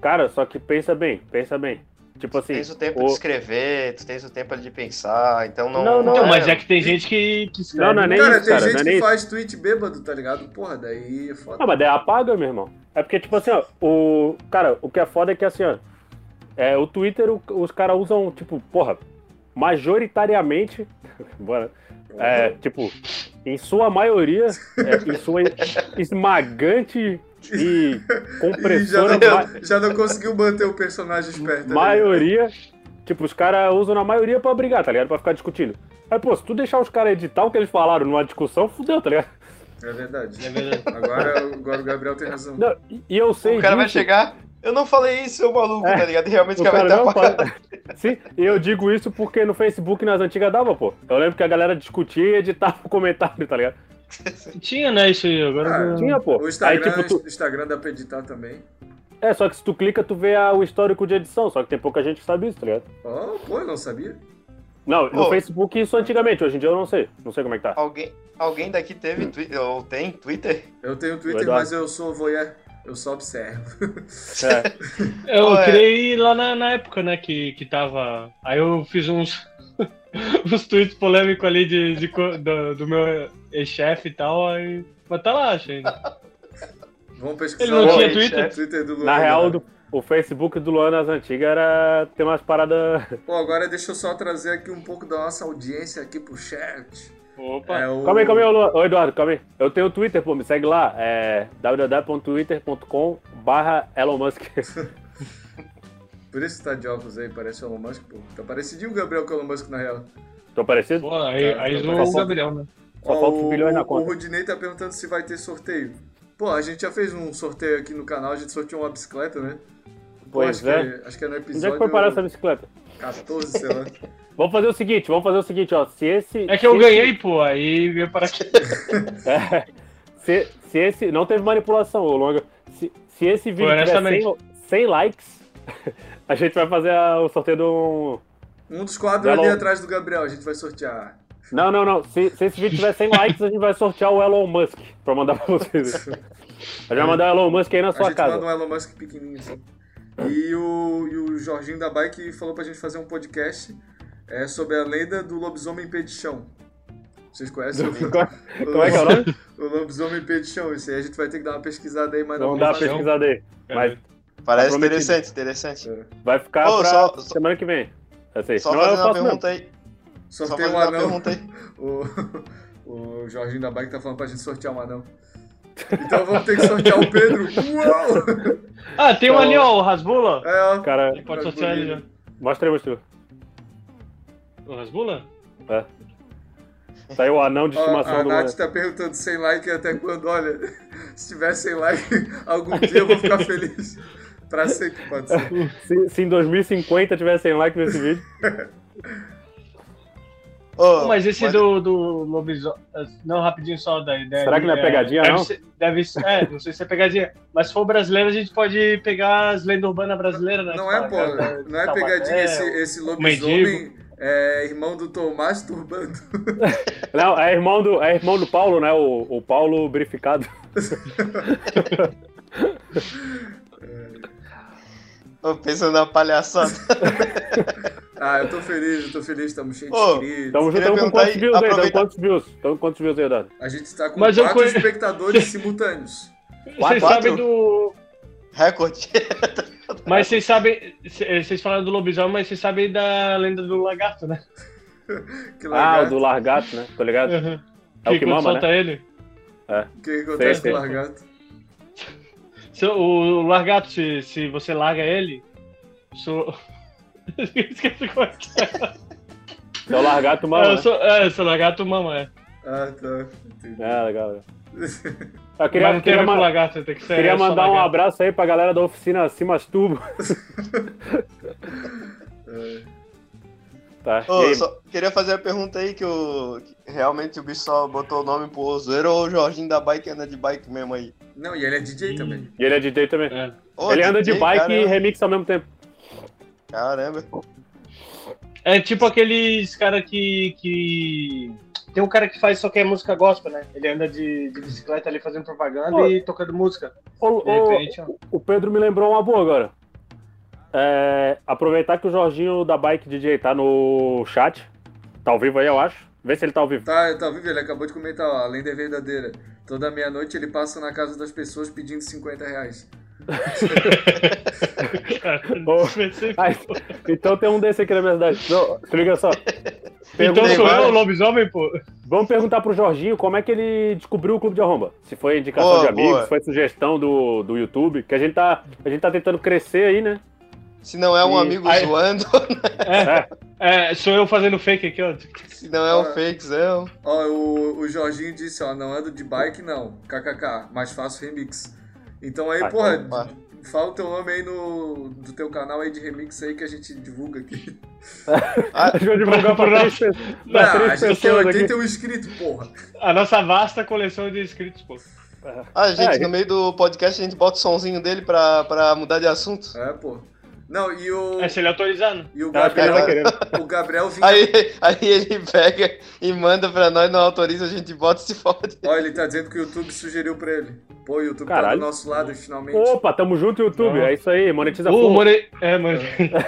Cara, só que pensa bem, pensa bem. Tipo assim. Tu tens o tempo o... de escrever, tu tens o tempo de pensar, então não. Não, não, então, é... mas é que tem gente que, que escreve. Não, não é nem cara, isso, cara. Tem gente é que faz tweet bêbado, tá ligado? Porra, daí é foda. Não, mas daí apaga, meu irmão. É porque, tipo assim, ó, o. Cara, o que é foda é que assim, ó. É, o Twitter, o, os caras usam, tipo, porra, majoritariamente. Bora. É, tipo, em sua maioria, é, em sua esmagante e compressora. E já, não, já não conseguiu manter o personagem esperto. Né? Maioria. Tipo, os caras usam na maioria pra brigar, tá ligado? Pra ficar discutindo. Aí, pô, se tu deixar os caras editar o que eles falaram numa discussão, fudeu, tá ligado? É verdade. É verdade. Agora, agora o Gabriel tem razão. Não, e eu sei. O cara disso. vai chegar. Eu não falei isso, seu maluco, é, tá ligado? E realmente o cara, vai estar Sim, e eu digo isso porque no Facebook nas antigas dava, pô. Eu lembro que a galera discutia e editava o comentário, tá ligado? Tinha, né, isso aí. Agora ah, tinha, pô. O Instagram, aí, tipo, tu... Instagram dá pra editar também. É, só que se tu clica, tu vê a, o histórico de edição, só que tem pouca gente que sabe isso, tá ligado? Oh, pô, eu não sabia. Não, no oh. Facebook isso antigamente, hoje em dia eu não sei. Não sei como é que tá. Alguém, alguém daqui teve Twitter, ou tem Twitter? Eu tenho Twitter, mas eu sou voyeur. Eu só observo. É. Eu Ué. criei lá na, na, época, né, que, que tava... Aí eu fiz uns, uns tweets polêmicos ali de, de do, do meu ex-chefe e tal, aí... Mas tá lá, ainda. Vamos pesquisar. Ele não tinha Twitter? Twitter do Luan, Na real, do, o Facebook do Luan nas antigas era ter umas paradas. Pô, agora deixa eu só trazer aqui um pouco da nossa audiência aqui pro chat. Opa! É o... Calma aí, calma aí, Luan. Ô, Eduardo, calma aí. Eu tenho o Twitter, pô, me segue lá. É www.twitter.com barra Elon Musk. Por isso que tá de óculos aí, parece o Elon Musk, pô. Tá parecidinho o Gabriel com o Elon Musk na real. Tô parecido? Pô, aí, tá, aí tá o Gabriel, né? Só falta os bilhões na conta. O Rudinei tá perguntando se vai ter sorteio. Pô, a gente já fez um sorteio aqui no canal, a gente sorteou uma bicicleta, né? Pô, pois acho é. Que, acho que é no episódio. Onde é que foi parar essa bicicleta? 14, sei lá. vamos fazer o seguinte, vamos fazer o seguinte, ó. Se esse. É que eu ganhei, esse... pô, aí veio para aqui. é, se, se esse. Não teve manipulação, ô Longa. Se, se esse vídeo pô, tiver 100, 100 likes, a gente vai fazer a, o sorteio do. Um dos quadros ali atrás do Gabriel, a gente vai sortear. Não, não, não. Se, se esse vídeo tiver 100 likes, a gente vai sortear o Elon Musk pra mandar pra vocês. A gente vai mandar o Elon Musk aí na sua casa. A gente manda um Elon Musk pequenininho assim. E o, e o Jorginho da Bike falou pra gente fazer um podcast é, sobre a lenda do lobisomem pé de chão. Vocês conhecem? o, Como é que é o nome? O lobisomem pé de chão. Isso aí a gente vai ter que dar uma pesquisada aí, mas não Vamos dar uma pesquisada aí. Mas Parece tá interessante, interessante. É. Vai ficar oh, pra só, semana que vem. Assim, só fazer uma pergunta aí. Só fazer uma pergunta aí. O, o Jorginho da Bike tá falando pra gente sortear um anão. Então vamos ter que sortear o Pedro. Uou! Ah, tem um ali, ó, o Rasbula. É, ó. Cara, Ele pode sortear ali já. Mostra aí, mostra. O Rasbula? É. Aí o anão de estimação ó, a do A Nath tá perguntando sem like até quando. Olha, se tiver sem like, algum dia eu vou ficar feliz. Pra sempre, pode ser. Se, se em 2050 tiver sem like nesse vídeo. Oh, mas esse do, do lobisomem. Não, rapidinho só da ideia. Será que não é, é pegadinha, deve não? Ser, deve ser, é, não sei se é pegadinha. Mas se for brasileiro, a gente pode pegar as lendas urbanas brasileiras, né? Não é, pô. Não é pegadinha. Esse, esse lobisomem. é irmão do Tomás Turbando. Não, é irmão do, é irmão do Paulo, né? O, o Paulo Brificado. Tô pensando na palhaçada. ah, eu tô feliz, eu tô feliz, estamos cheios de inscritos. Tamo, tamo com quantos views aí? Tamo quantos views? Tamo com quantos views aí, Dado? A gente tá com Mas quatro conhe... espectadores simultâneos. Vocês sabem do... Recorde. Mas vocês sabem. Vocês falaram do lobisomem, mas vocês sabem da lenda do lagarto, né? ah, o do largato, né? Tô ligado? Uhum. É que o que mama, solta né? ele. É. O que acontece com o largato? Se, o largato, se, se você larga ele. So... Esqueci como é que é. Seu largato mama. É, né? sou, é, seu largato mama, é. Ah, tá. Entendi. É, legal, legal. Eu queria, Mas não queria, man... lagarto, tem que ser queria mandar um abraço aí pra galera da oficina Cimas Turbo. tá. Ô, só queria fazer a pergunta aí que, o, que realmente o bicho só botou o nome pro zoeiro ou o Jorginho da bike anda de bike mesmo aí? Não, e ele é DJ também. E ele é DJ também. É. Ô, ele DJ, anda de bike caramba. e remix ao mesmo tempo. Caramba. É tipo aqueles cara que, que tem um cara que faz só que é música gospel, né? Ele anda de, de bicicleta ali fazendo propaganda oh, e tocando música. Oh, repente, oh, o Pedro me lembrou uma boa agora. É, aproveitar que o Jorginho da Bike DJ tá no chat. Tá ao vivo aí, eu acho. Vê se ele tá ao vivo. Tá, tá ao vivo, ele acabou de comentar, ó, além da verdadeira. Toda meia-noite ele passa na casa das pessoas pedindo 50 reais. então tem um desse aqui na minha cidade. Não, se liga só. Então sou eu o lobisomem, pô. Vamos perguntar pro Jorginho como é que ele descobriu o Clube de Arromba. Se foi indicação boa, de amigos, boa. se foi sugestão do, do YouTube, que a gente, tá, a gente tá tentando crescer aí, né? Se não é um e... amigo aí... zoando. É, é. é, sou eu fazendo fake aqui, ó. Se não é um fakezão. Ó, o, o Jorginho disse, ó, não ando de bike, não. KKK, mais fácil remix. Então aí, ah, porra, opa. fala o teu nome aí no do teu canal aí de remix aí que a gente divulga aqui. Ah, a gente vai divulgar pra três, pra três a gente tem 81 inscritos, porra. A nossa vasta coleção de inscritos, pô. Ah, gente, é, no meio do podcast a gente bota o sonzinho dele pra, pra mudar de assunto. É, pô. Não, e o. É, se ele autorizando. E o Gabriel, o Gabriel vinha. Aí, aí ele pega e manda pra nós, não autoriza, a gente bota e se fode. Olha, ele tá dizendo que o YouTube sugeriu pra ele. Pô, o YouTube Caralho. tá do nosso lado, finalmente. Opa, tamo junto, YouTube. É isso aí, monetiza uh, more... É, mano.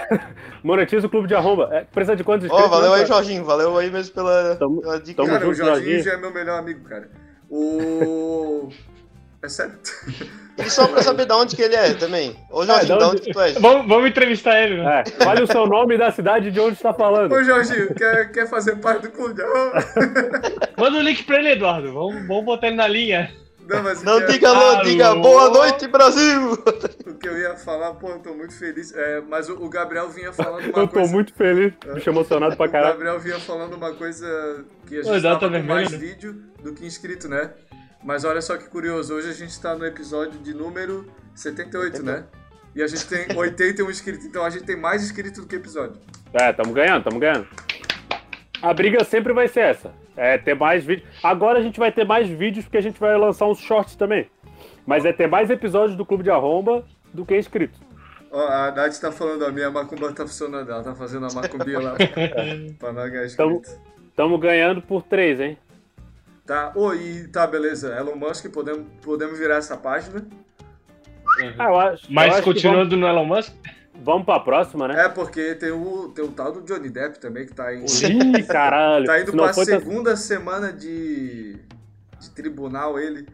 monetiza o clube de arromba. É, precisa de quantos inscritos? Ó, oh, valeu aí, Jorginho. Valeu aí mesmo pela, tamo, pela dica. Cara, junto, o Jorginho, Jorginho já é meu melhor amigo, cara. O. É? E só pra saber de onde que ele é também. Ô, Jorginho, é, de, onde... que tu é? Vamos, vamos entrevistar ele, né? É, fale o seu nome e da cidade de onde está falando. Ô, Jorginho, quer, quer fazer parte do clube? Manda o um link pra ele, Eduardo. Vamos, vamos botar ele na linha. Não, mas não diga alô, diga boa noite, Brasil! O que eu ia falar, pô, eu tô muito feliz. É, mas o, o, Gabriel vinha falando uma eu coisa. Eu tô muito feliz, bicho emocionado pra caralho. O Gabriel vinha falando uma coisa que a gente Ô, tava com mais vídeo do que inscrito, né? Mas olha só que curioso, hoje a gente está no episódio de número 78, né? E a gente tem 81 inscritos, então a gente tem mais inscritos do que episódio. É, tamo ganhando, tamo ganhando. A briga sempre vai ser essa. É ter mais vídeos. Agora a gente vai ter mais vídeos porque a gente vai lançar uns shorts também. Mas é ter mais episódios do Clube de Arromba do que inscritos. Ó, a Nath tá falando, a minha macumba tá funcionando, ela tá fazendo a macumbia lá pra não ganhar inscritos. Tamo, tamo ganhando por três, hein? Tá, oh, e tá, beleza. Elon Musk, podemos, podemos virar essa página. Uhum. Ah, eu acho, Mas eu acho continuando vamos, no Elon Musk? Vamos pra próxima, né? É, porque tem o, tem o tal do Johnny Depp também, que tá indo. Ih, caralho! tá indo pra segunda tá... semana de, de tribunal ele.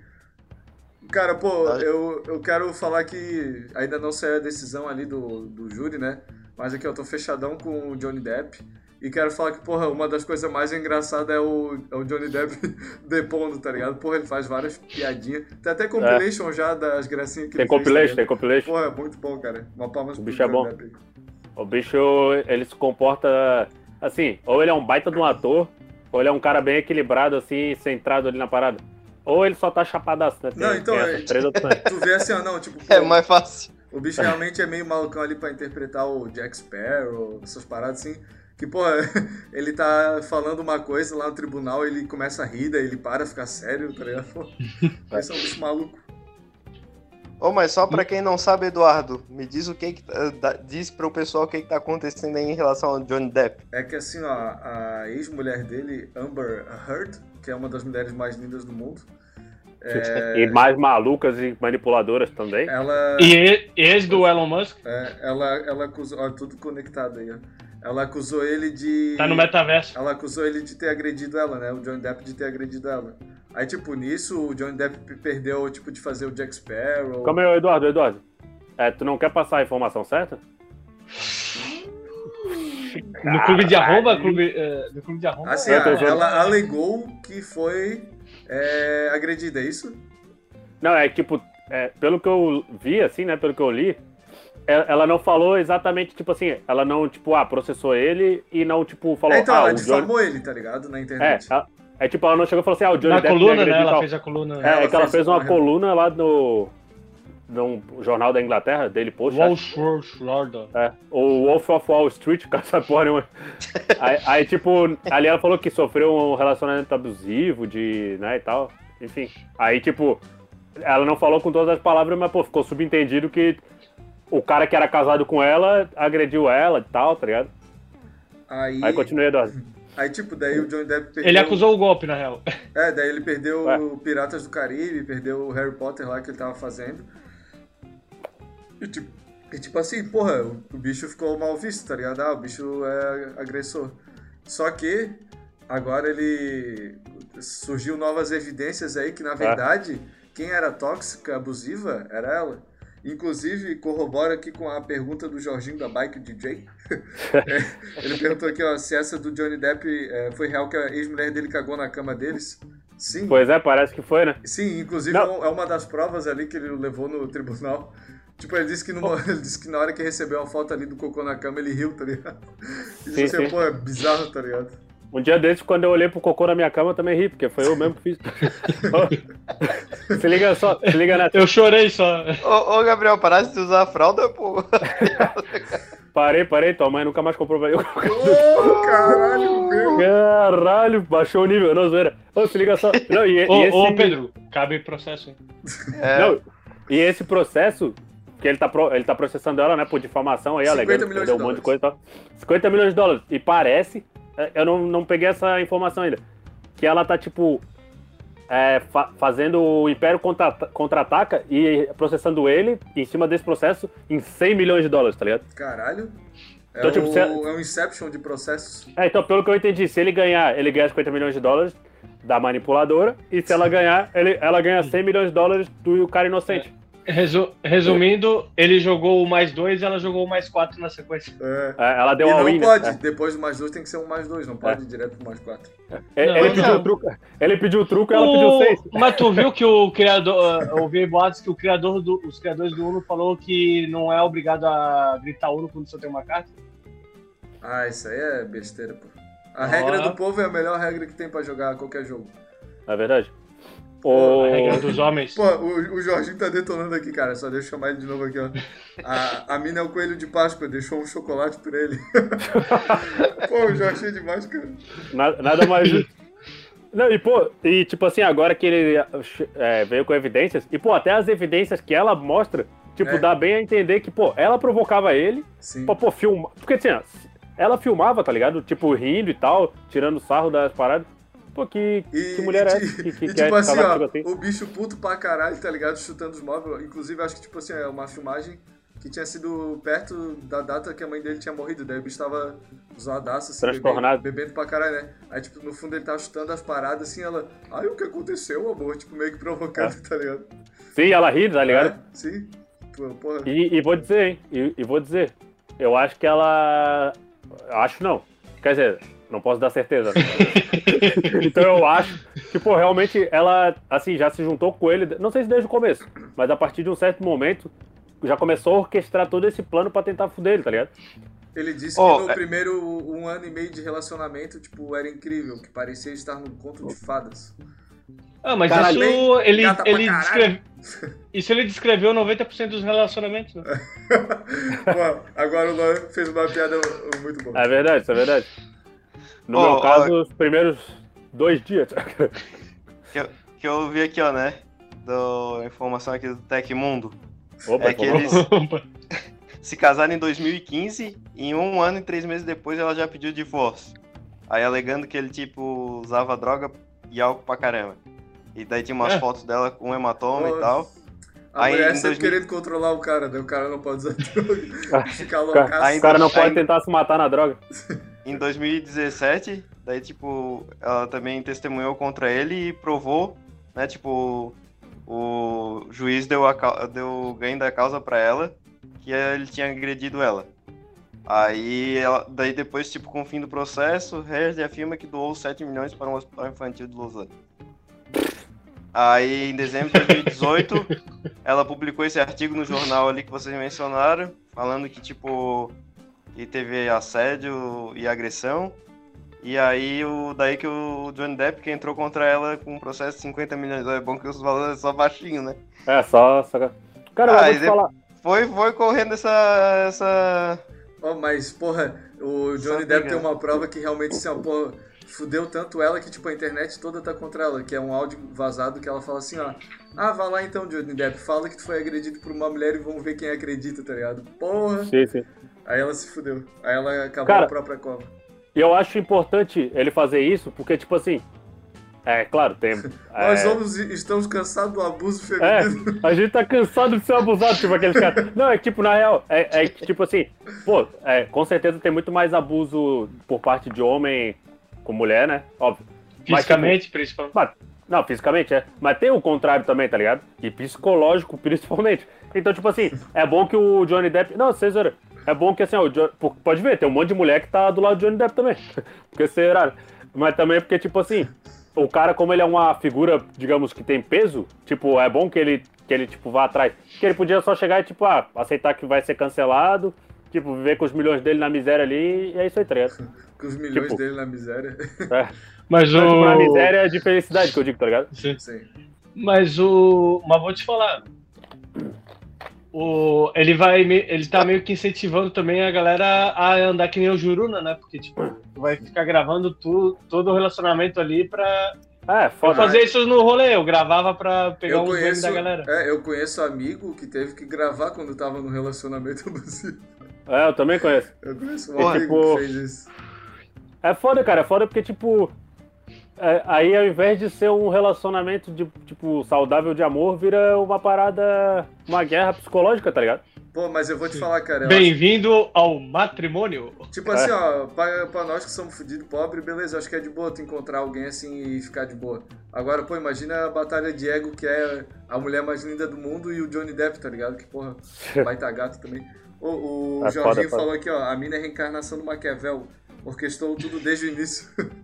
Cara, pô, eu, eu quero falar que ainda não saiu a decisão ali do, do júri, né? Mas aqui eu tô fechadão com o Johnny Depp. E quero falar que, porra, uma das coisas mais engraçadas é o, é o Johnny Depp depondo, tá ligado? Porra, ele faz várias piadinhas. Tem até compilation é. já das gracinhas que tem ele compilation, fez, tá Tem compilation, Porra, é muito bom, cara. Uma palma O bicho é bom. Depp. O bicho, ele se comporta assim, ou ele é um baita de um ator, ou ele é um cara bem equilibrado, assim, centrado ali na parada. Ou ele só tá chapadaço, né? Tem, não, então, é, tu vê assim, ó, não, tipo... É pô, é mais fácil. O bicho realmente é meio malucão ali pra interpretar o Jack Sparrow, essas paradas assim... Que, pô, ele tá falando uma coisa lá no tribunal, ele começa a rir, daí ele para, fica sério, tá ligado? Pô, vai ser um bicho maluco. Ô, mas só pra quem não sabe, Eduardo, me diz o que, que tá, diz pro pessoal o que, que tá acontecendo aí em relação ao Johnny Depp. É que assim, ó, a ex-mulher dele, Amber Heard, que é uma das mulheres mais lindas do mundo, é... E mais malucas e manipuladoras também. Ela... E ex do Elon Musk? É, ela, ela acusou. Ó, tudo conectado aí, ó. Ela acusou ele de. Tá no metaverso. Ela acusou ele de ter agredido ela, né? O Johnny Depp de ter agredido ela. Aí, tipo, nisso, o Johnny Depp perdeu, tipo, de fazer o Jack Sparrow. Como é, Eduardo, Eduardo? É, tu não quer passar a informação certa? No clube de arroba? Clube, uh, no clube de arroba? Assim, ela, ela alegou que foi é, agredida, é isso? Não, é tipo, é, pelo que eu vi, assim, né? Pelo que eu li, é, ela não falou exatamente, tipo assim, ela não, tipo, ah, processou ele e não, tipo, falou. É, então, ah, ela difamou Johnny... ele, tá ligado? Na internet. É, ela, é tipo, ela não chegou e falou assim, ah, o Johnny Na Depp coluna, né? Ela fez a coluna. É, ela é que ela fez uma, uma coluna lá no. Num jornal da Inglaterra, dele Post. Wall Street, É, o Wolf of Wall Street, cara, essa porra nenhuma. aí, aí, tipo, ali ela falou que sofreu um relacionamento abusivo, de, né, e tal. Enfim. Aí, tipo, ela não falou com todas as palavras, mas, pô, ficou subentendido que o cara que era casado com ela agrediu ela e tal, tá ligado? Aí, aí continuei, Eduardo. Aí, tipo, daí o Johnny Depp perdeu... Ele acusou o golpe, na real. É, daí ele perdeu o Piratas do Caribe, perdeu o Harry Potter lá que ele tava fazendo. E tipo, e, tipo assim, porra, o, o, bicho ficou mal visto, tá ligado? Ah, o bicho é agressor. Só que agora ele surgiu novas evidências aí que, na verdade, é. quem era tóxica, abusiva, era ela. Inclusive, corrobora aqui com a pergunta do Jorginho da Bike DJ. É, ele perguntou aqui ó, se essa do Johnny Depp é, foi real que a ex-mulher dele cagou na cama deles. Sim. Pois é, parece que foi, né? Sim, inclusive Não. é uma das provas ali que ele levou no tribunal. Tipo, ele disse, que numa, ele disse que na hora que recebeu a foto ali do cocô na cama, ele riu, tá ligado? Isso sim, assim, sim. pô, é bizarro, tá ligado? Um dia desses, quando eu olhei pro cocô na minha cama, eu também ri, porque foi eu mesmo que fiz. se liga só, se liga nessa. Eu chorei só. Ô, ô Gabriel, parasse de usar a fralda, pô. Parei, parei, tua mãe nunca mais comprou pra eu. Ô, caralho, meu. Caralho, baixou o nível, não zoeira. Ô, se liga só. Não, e, ô, e esse... ô, Pedro, cabe processo, hein? É. Não, e esse processo, que ele tá, pro, ele tá processando ela, né, por difamação aí, alegando que deu um monte de coisa e tal. 50 milhões de dólares. E parece é, eu não, não peguei essa informação ainda. Que ela tá, tipo, é, fa fazendo o Império contra-ataca contra e processando ele em cima desse processo em 100 milhões de dólares, tá ligado? Caralho. É, então, tipo, o, é um Inception de processos. É, então, pelo que eu entendi, se ele ganhar, ele ganha 50 milhões de dólares da manipuladora, e se ela ganhar, ele, ela ganha 100 milhões de dólares do cara inocente. Resu resumindo, ele jogou o mais dois e ela jogou o mais quatro na sequência. É. É, ela deu e uma não win, pode, né? depois do mais dois tem que ser um mais dois, não pode é. ir direto pro mais quatro. É, não, ele, pediu o truco, ele pediu o truco e ela pediu seis. Mas tu viu que o criador, eu ouvi boatos que o criador do, os criadores do Uno falou que não é obrigado a gritar Uno quando você tem uma carta? Ah, isso aí é besteira, pô. A regra do povo é a melhor regra que tem pra jogar qualquer jogo. É verdade? O... A regra dos homens. Pô, o, o Jorginho tá detonando aqui, cara. Só deixa eu chamar ele de novo aqui, ó. A, a mina é o coelho de Páscoa, deixou um chocolate pra ele. pô, o Jorginho é demais, cara. Nada, nada mais Não, e pô, e tipo assim, agora que ele é, veio com evidências, e pô, até as evidências que ela mostra, tipo, é. dá bem a entender que, pô, ela provocava ele, Sim. pô, pô, filma. Porque assim, ela filmava, tá ligado? Tipo, rindo e tal, tirando sarro das paradas. Pô, que, e, que mulher é essa que, que e, tipo assim, ó, assim? o bicho puto pra caralho, tá ligado? Chutando os móveis. Inclusive, acho que, tipo assim, é uma filmagem que tinha sido perto da data que a mãe dele tinha morrido. Daí o bicho tava zoadaço, assim, bebendo, bebendo pra caralho, né? Aí, tipo, no fundo ele tava chutando as paradas, assim, ela... Ai, o que aconteceu, amor? Tipo, meio que provocando, é. tá ligado? Sim, ela ri, tá ligado? É, sim. Porra. E, e, vou dizer, hein? E, e vou dizer. Eu acho que ela... Acho não. Quer dizer, não posso dar certeza. então eu acho que, pô, realmente ela, assim, já se juntou com ele, não sei se desde o começo, mas a partir de um certo momento já começou a orquestrar todo esse plano para tentar fuder ele, tá ligado? Ele disse oh, que no é... primeiro um ano e meio de relacionamento, tipo, era incrível, que parecia estar num conto de fadas. Ah, mas Caralho, isso ele, ele descreve... Isso ele descreveu 90% dos relacionamentos, né? Pô, agora o Luan fez uma piada muito boa. É verdade, isso é verdade. No oh, meu caso, oh, os primeiros dois dias. que, eu, que eu vi aqui, ó, né? Do informação aqui do Tecmundo. Opa, é que eles se casaram em 2015 e em um ano e três meses depois ela já pediu divórcio. Aí alegando que ele, tipo, usava droga e álcool pra caramba. E daí tinha umas é. fotos dela com hematoma e tal. A aí, mulher sempre 2000... querendo controlar o cara, né? O cara não pode usar droga. Ficar loucaço. O cara não pode tentar se matar na droga. Em 2017, daí, tipo, ela também testemunhou contra ele e provou, né? Tipo, o juiz deu, a, deu ganho da causa pra ela que ele tinha agredido ela. Aí, ela, daí depois, tipo, com o fim do processo, Regis afirma que doou 7 milhões para um hospital infantil de Los Angeles. Aí, em dezembro de 2018, ela publicou esse artigo no jornal ali que vocês mencionaram, falando que, tipo, que teve assédio e agressão. E aí, o, daí que o Johnny Depp que entrou contra ela com um processo de 50 milhões. É bom que os valores são só baixinho, né? É, só... só... Cara, ah, eu vou falar... Foi, foi correndo essa... essa Oh, mas, porra, o Johnny Depp tem uma prova que realmente, assim, ó, porra, fudeu tanto ela que, tipo, a internet toda tá contra ela, que é um áudio vazado que ela fala assim, ó. Ah, vai lá então, Johnny Depp, fala que tu foi agredido por uma mulher e vamos ver quem acredita, tá ligado? Porra! Sim, sim. Aí ela se fudeu. Aí ela acabou Cara, a própria cova. E eu acho importante ele fazer isso, porque, tipo assim, é, claro, tem. Nós é... Somos, estamos cansados do abuso feminino. É, a gente tá cansado de ser abusado, tipo aqueles caras. Não, é tipo, na real, é, é tipo assim, pô, é, com certeza tem muito mais abuso por parte de homem com mulher, né? Óbvio. Fisicamente, Mas, tipo, principalmente. Não, fisicamente é. Mas tem o contrário também, tá ligado? E psicológico, principalmente. Então, tipo assim, é bom que o Johnny Depp. Não, César, é bom que assim, ó, John... pode ver, tem um monte de mulher que tá do lado do Johnny Depp também. porque será. Mas também porque, tipo assim, o cara, como ele é uma figura, digamos, que tem peso, tipo, é bom que ele, que ele tipo, vá atrás. Que ele podia só chegar e, tipo, ah, aceitar que vai ser cancelado, tipo, viver com os milhões dele na miséria ali, e é isso aí, tá ligado? com os milhões tipo, dele na miséria. É. Mas o... tipo, na miséria de felicidade, que eu digo, tá ligado? Sim. Sim. Mas o... Mas vou te falar, o, ele vai ele tá meio que incentivando também a galera a andar que nem o Juruna, né? Porque, tipo, vai ficar gravando tu, todo o relacionamento ali pra. É, foda. Eu fazia isso no rolê, eu gravava pra pegar um conheço, da galera. É, eu conheço amigo que teve que gravar quando tava no relacionamento abusivo. É, eu também conheço. Eu conheço um amigo tipo, que fez isso. É foda, cara, é foda porque, tipo, é, aí ao invés de ser um relacionamento de, tipo, saudável de amor, vira uma parada, uma guerra psicológica, tá ligado? Pô, mas eu vou te falar, cara. Bem-vindo acho... ao matrimônio. Tipo assim, é. ó, pra, pra, nós que somos fodidos, pobre, beleza, acho que é de boa tu encontrar alguém assim e ficar de boa. Agora, pô, imagina a batalha de ego, que é a mulher mais linda do mundo, e o Johnny Depp, tá ligado? Que, porra, vai tá gato também. O, o é Jorginho foda, falou aqui, ó, a mina é reencarnação do Maquiavel. Orquestrou tudo desde o início.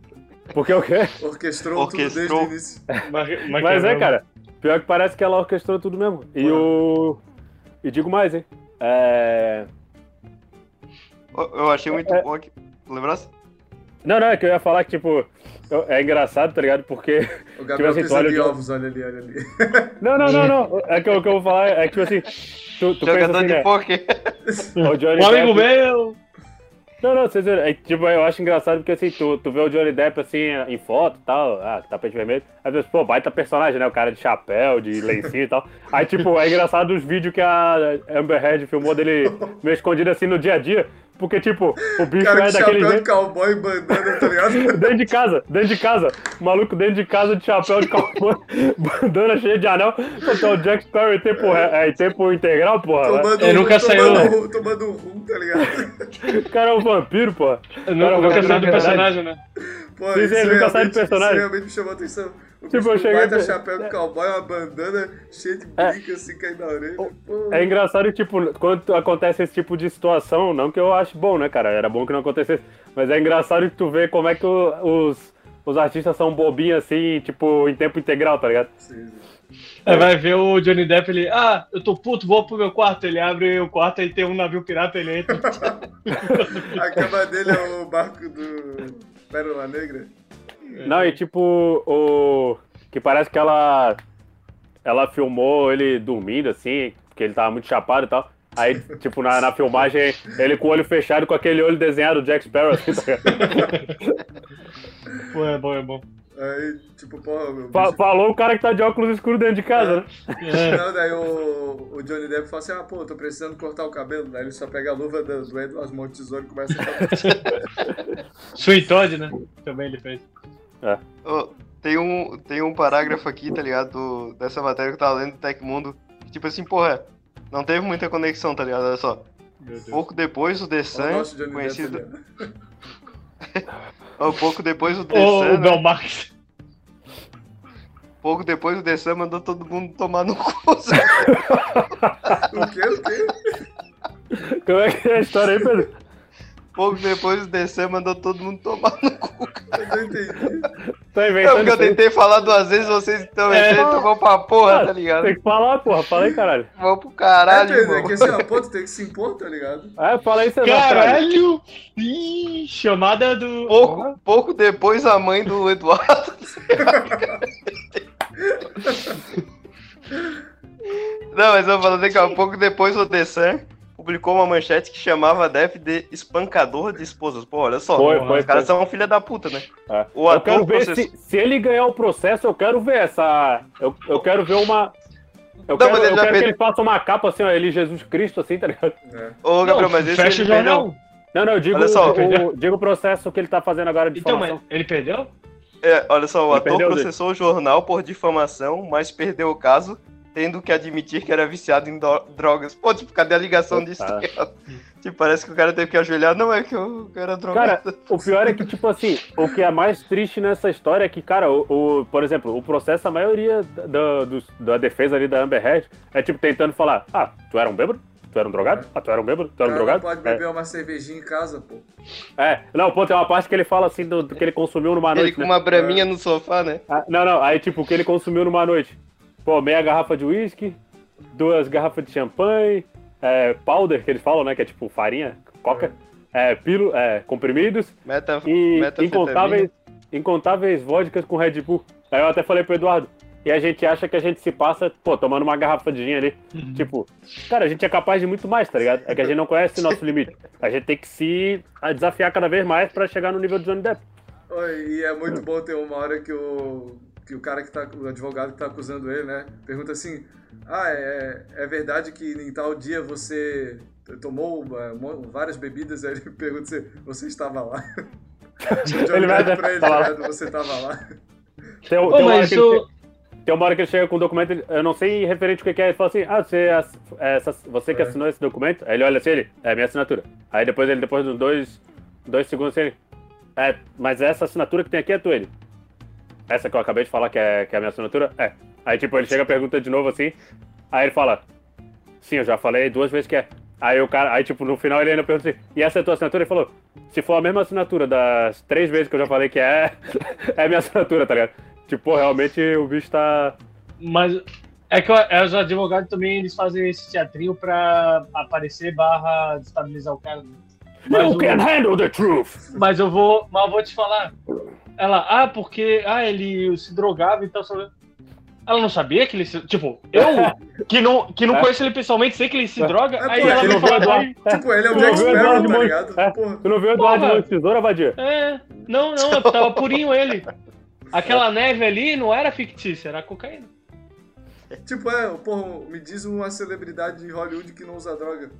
Porque o quê? Orquestrou, orquestrou. tudo desde o início. Mas, mas é, cara. Pior que parece que ela orquestrou tudo mesmo. E o. E digo mais, hein? É. Eu achei muito é... bom aqui. Lembrasse? Não, não, é que eu ia falar que, tipo, é engraçado, tá ligado? Porque. O Gabriel tipo assim, olha de ovos, olha ali, olha ali. Não, não, não, não. É que o que eu vou falar é que, tipo assim. Tu, tu Jogador assim, de né? poker. O, Johnny o amigo meu. Não, não, vocês viram, é, tipo, eu acho engraçado porque assim, tu, tu vê o Johnny Depp assim em foto e tal, ah, tapete vermelho, às vezes, pô, baita personagem, né? O cara de chapéu, de lencinho e tal. Aí, tipo, é engraçado os vídeos que a Amber Heard filmou dele meio escondido assim no dia a dia. Porque, tipo, o bicho cara é daquele jeito. cowboy bandana, tá ligado? dentro de casa, dentro de casa. O maluco dentro de casa de chapéu de cowboy, bandana cheia de anel. Então, o Jack Sparrow em tempo, é, em tempo integral, porra. Tomando, Ele nunca tomando, saiu. Tomando, tomando rum, tá ligado? O cara é um vampiro, porra. Nunca, nunca saiu do personagem, né? Pô, Sim, isso, nunca sai do personagem. Isso realmente me chamou a atenção. O tipo, eu cheguei. Baita chapéu de cowboy, uma bandana cheia de é. brinco é, assim, caindo na orelha. Pô. É engraçado, tipo, quando acontece esse tipo de situação, não que eu acho bom, né, cara? Era bom que não acontecesse. Mas é engraçado que tu vê como é que os, os artistas são bobinhos assim, tipo, em tempo integral, tá ligado? Sim, sim. É, vai ver o Johnny Depp, ele, ah, eu tô puto, vou pro meu quarto. Ele abre o quarto e tem um navio pirata, ele entra. a cama dele é o barco do Pérola Negra. Não, e tipo, o. Que parece que ela. Ela filmou ele dormindo, assim, porque ele tava muito chapado e tal. Aí, tipo, na, na filmagem, ele com o olho fechado, com aquele olho desenhado Jack Sparrow, assim, tá Pô, é bom, é bom. Aí, tipo, porra. Fa falou o cara que tá de óculos escuros dentro de casa, é. né? Não, daí o, o Johnny Depp fala assim: ah, pô, tô precisando cortar o cabelo. Daí ele só pega a luva do, do Edward Tesouro e começa a cortar. Sweet Todd, né? Também ele fez. É. Oh, tem, um, tem um parágrafo aqui, tá ligado? Do, dessa matéria que eu tava lendo do Tecmundo. Que, tipo assim, porra, não teve muita conexão, tá ligado? Olha só. Pouco depois o The Sun, conhecido. um pouco depois o The Sun. O né? Max. Pouco depois o Sun mandou todo mundo tomar no cu. o quê? O quê? Como é que é a história aí, Pedro? Pouco depois o DC mandou todo mundo tomar no cu, cara. Eu não entendi. Tá inventando. É porque eu tentei falar duas vezes, vocês estão é, vão pra porra, ah, tá ligado? Tem que falar, porra. Fala aí, caralho. Vão pro caralho, é, É que assim, ó, pô, tu tem que se impor, tá ligado? É, fala aí, você Caralho! Ih, chamada do. Pouco, pouco depois a mãe do Eduardo. Não, mas eu vou falar daqui a pouco depois o Dessan publicou uma manchete que chamava Def de espancador de esposas. Pô, olha só, foi, foi, os caras foi. são filha da puta, né? É. O eu quero ver process... se, se, ele ganhar o processo, eu quero ver essa. Eu, eu quero ver uma. Eu não, quero, eu quero que ele faça uma capa assim, ó, ele Jesus Cristo, assim, tá ligado? É. Ô, Gabriel, mas esse fecha ele perdeu. Não, não, eu digo, só, o, digo o processo que ele tá fazendo agora de então, mas ele perdeu? É, olha só, o ele ator processou dele. o jornal por difamação, mas perdeu o caso tendo que admitir que era viciado em drogas. Pô, tipo, cadê a ligação disso? tipo, parece que o cara teve que ajoelhar. Não, é que eu era drogado. Cara, o pior é que, tipo assim, o que é mais triste nessa história é que, cara, o, o por exemplo, o processo, a maioria da, do, da defesa ali da Amber Heard é, tipo, tentando falar, ah, tu era um bêbado? Tu era um drogado? Ah, tu era um bêbado? Tu era um drogado? pode beber é. uma cervejinha em casa, pô. É, não, pô, tem uma parte que ele fala assim do, do que ele consumiu numa noite. Ele com né? uma braminha é. no sofá, né? Ah, não, não, aí tipo, o que ele consumiu numa noite. Pô, meia garrafa de uísque, duas garrafas de champanhe, é, powder, que eles falam, né? Que é tipo farinha, coca, é, pilo, é, comprimidos meta, e incontáveis, incontáveis vodkas com Red Bull. Aí eu até falei pro Eduardo, e a gente acha que a gente se passa, pô, tomando uma garrafa de gin ali. Uhum. Tipo, cara, a gente é capaz de muito mais, tá ligado? É que a gente não conhece o nosso limite. A gente tem que se desafiar cada vez mais para chegar no nível de Johnny Depp. Oi, e é muito bom ter uma hora que o que o cara que tá, o advogado que tá acusando ele, né, pergunta assim: Ah, é, é verdade que em tal dia você tomou é, várias bebidas? Aí ele pergunta se você estava lá. ele vai pra ele, tá você estava lá. Tem, Ô, tem, uma ele, tem, uma hora que ele chega com um documento, eu não sei referente o que é, ele fala assim: Ah, você, é, essa, você que é. assinou esse documento? Aí ele olha assim: ele, É minha assinatura. Aí depois ele, depois de dois, dois segundos, assim, ele. É, mas essa assinatura que tem aqui é tua, ele. Essa que eu acabei de falar que é, que é a minha assinatura? É. Aí, tipo, ele chega e pergunta de novo assim. Aí ele fala: Sim, eu já falei duas vezes que é. Aí o cara, aí, tipo, no final ele ainda pergunta assim: E essa é a tua assinatura? Ele falou: Se for a mesma assinatura das três vezes que eu já falei que é, é minha assinatura, tá ligado? Tipo, realmente o bicho tá. Mas é que é, os advogados também eles fazem esse teatrinho pra aparecer barra destabilizar o cara. Né? Mas you o... can handle the truth! Mas eu vou. Mas eu vou te falar. Ela, ah, porque ah, ele se drogava e tal. Ela não sabia que ele se. Tipo, eu, que não, que não é. conheço ele pessoalmente, sei que ele se é. droga. É, aí ela me fala. Tipo, ele é o Jack Sparrow, tá ligado? É. Tu não viu o Eduardo de Tesoura, Vadia? É, não, não, tava purinho ele. Aquela neve ali não era fictícia, era cocaína. Tipo, é, pô, me diz uma celebridade de Hollywood que não usa droga.